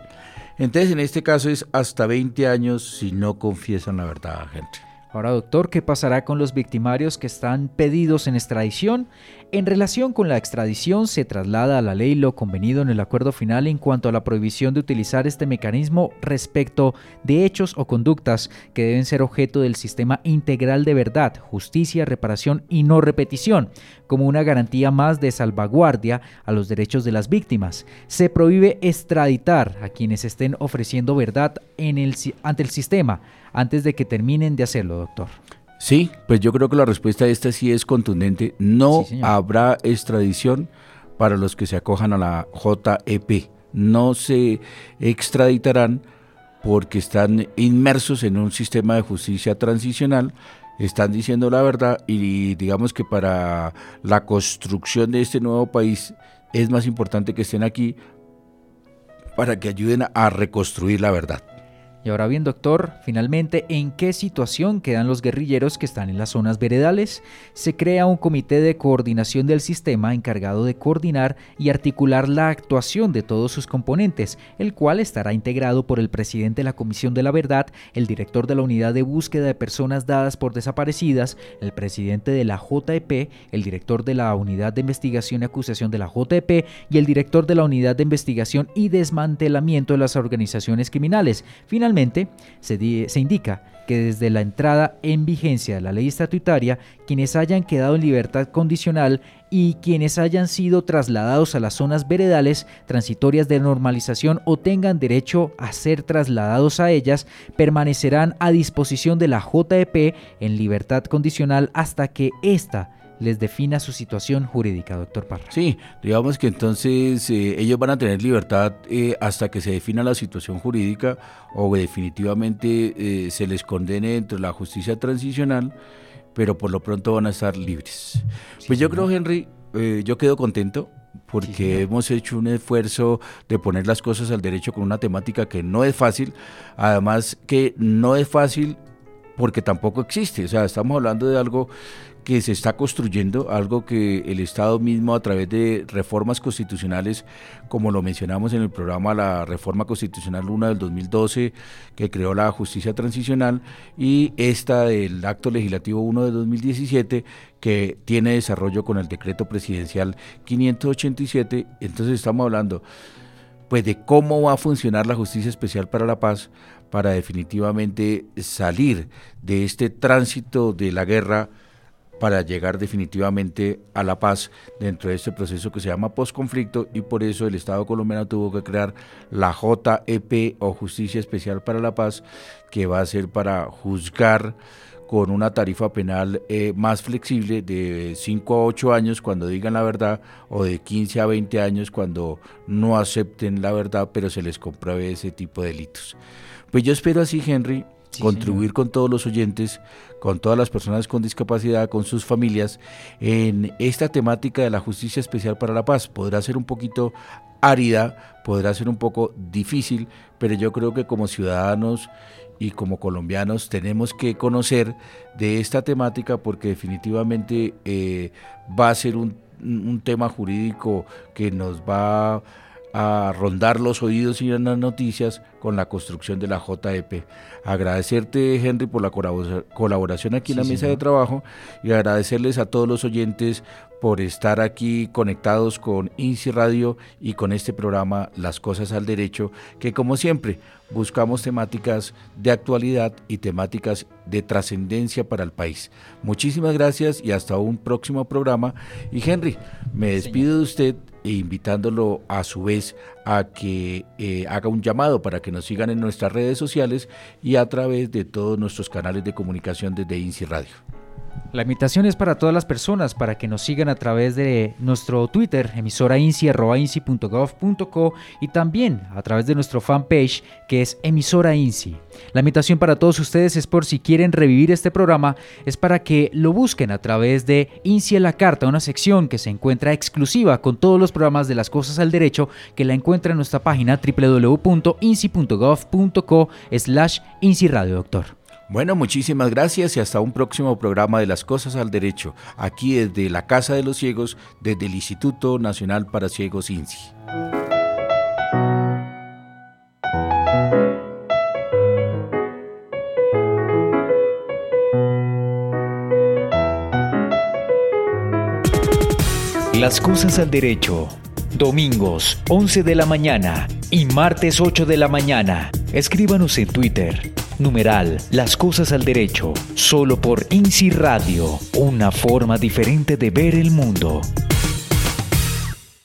Entonces en este caso es hasta 20 años si no confiesan la verdad, gente. Ahora, doctor, ¿qué pasará con los victimarios que están pedidos en extradición? En relación con la extradición, se traslada a la ley lo convenido en el acuerdo final en cuanto a la prohibición de utilizar este mecanismo respecto de hechos o conductas que deben ser objeto del sistema integral de verdad, justicia, reparación y no repetición, como una garantía más de salvaguardia a los derechos de las víctimas. Se prohíbe extraditar a quienes estén ofreciendo verdad ante el sistema antes de que terminen de hacerlo, doctor. Sí, pues yo creo que la respuesta a esta sí es contundente. No habrá extradición para los que se acojan a la JEP. No se extraditarán porque están inmersos en un sistema de justicia transicional, están diciendo la verdad y digamos que para la construcción de este nuevo país es más importante que estén aquí para que ayuden a reconstruir la verdad. Y ahora bien, doctor, finalmente, ¿en qué situación quedan los guerrilleros que están en las zonas veredales? Se crea un comité de coordinación del sistema encargado de coordinar y articular la actuación de todos sus componentes, el cual estará integrado por el presidente de la Comisión de la Verdad, el director de la Unidad de Búsqueda de Personas Dadas por Desaparecidas, el presidente de la JEP, el director de la Unidad de Investigación y Acusación de la JEP y el director de la Unidad de Investigación y Desmantelamiento de las Organizaciones Criminales. Finalmente, Finalmente, se, indica que desde la entrada en vigencia de la ley estatutaria, quienes hayan quedado en libertad condicional y quienes hayan sido trasladados a las zonas veredales transitorias de normalización o tengan derecho a ser trasladados a ellas, permanecerán a disposición de la JEP en libertad condicional hasta que ésta les defina su situación jurídica, doctor Parra. Sí, digamos que entonces eh, ellos van a tener libertad eh, hasta que se defina la situación jurídica o definitivamente eh, se les condene dentro de la justicia transicional, pero por lo pronto van a estar libres. pues yo creo, Henry, yo quedo contento porque hemos hecho un esfuerzo de poner las cosas al derecho con una temática que no es fácil, además que no es fácil porque tampoco existe, o sea, estamos hablando de algo que se está construyendo, algo que el Estado mismo a través de reformas constitucionales, como lo mencionamos en el programa La Reforma Constitucional 1 del 2012, que creó la justicia transicional, y esta del Acto Legislativo 1 de 2017, que tiene desarrollo con el decreto presidencial 587. Entonces estamos hablando pues de cómo va a funcionar la justicia especial para la paz para definitivamente salir de este tránsito de la guerra para llegar definitivamente a la paz dentro de este proceso que se llama posconflicto y por eso el Estado colombiano tuvo que crear la JEP o Justicia Especial para la Paz que va a ser para juzgar con una tarifa penal eh, más flexible de 5 a 8 años cuando digan la verdad o de 15 a 20 años cuando no acepten la verdad pero se les compruebe ese tipo de delitos. Pues yo espero así, Henry, contribuir con todos los oyentes, con todas las personas con discapacidad, con sus familias, en esta temática de la justicia especial para la paz. Podrá ser un poquito árida, podrá ser un poco difícil, pero yo creo que como ciudadanos y como colombianos tenemos que conocer de esta temática porque definitivamente eh, va a ser un, tema jurídico que nos va a a rondar los oídos y las noticias con la construcción de la JEP. Agradecerte, Henry, por la colaboración aquí en la mesa de trabajo y agradecerles a todos los oyentes por estar aquí conectados con INSI Radio y con este programa Las Cosas al Derecho, que como siempre buscamos temáticas de actualidad y temáticas de trascendencia para el país. Muchísimas gracias y hasta un próximo programa. Y Henry, me despido de usted e invitándolo a su vez a que eh, haga un llamado para que nos sigan en nuestras redes sociales y a través de todos nuestros canales de comunicación desde INSI Radio. La invitación es para todas las personas para que nos sigan a través de nuestro Twitter, emisora y también a través de nuestro fanpage que es emisora INSI. La invitación para todos ustedes es por si quieren revivir este programa, es para que lo busquen a través de INSI en la Carta, una sección que se encuentra exclusiva con todos los programas de las cosas al derecho que la encuentra en nuestra página www.insi.gov.co slash INSI Radio Doctor. Bueno, muchísimas gracias y hasta un próximo programa de Las Cosas al Derecho, aquí desde la Casa de los Ciegos, desde el Instituto Nacional para Ciegos INSI. Las Cosas al Derecho Domingos 11 de la mañana y martes 8 de la mañana. Escríbanos en Twitter. Numeral Las cosas al derecho. Solo por INSI Radio. Una forma diferente de ver el mundo.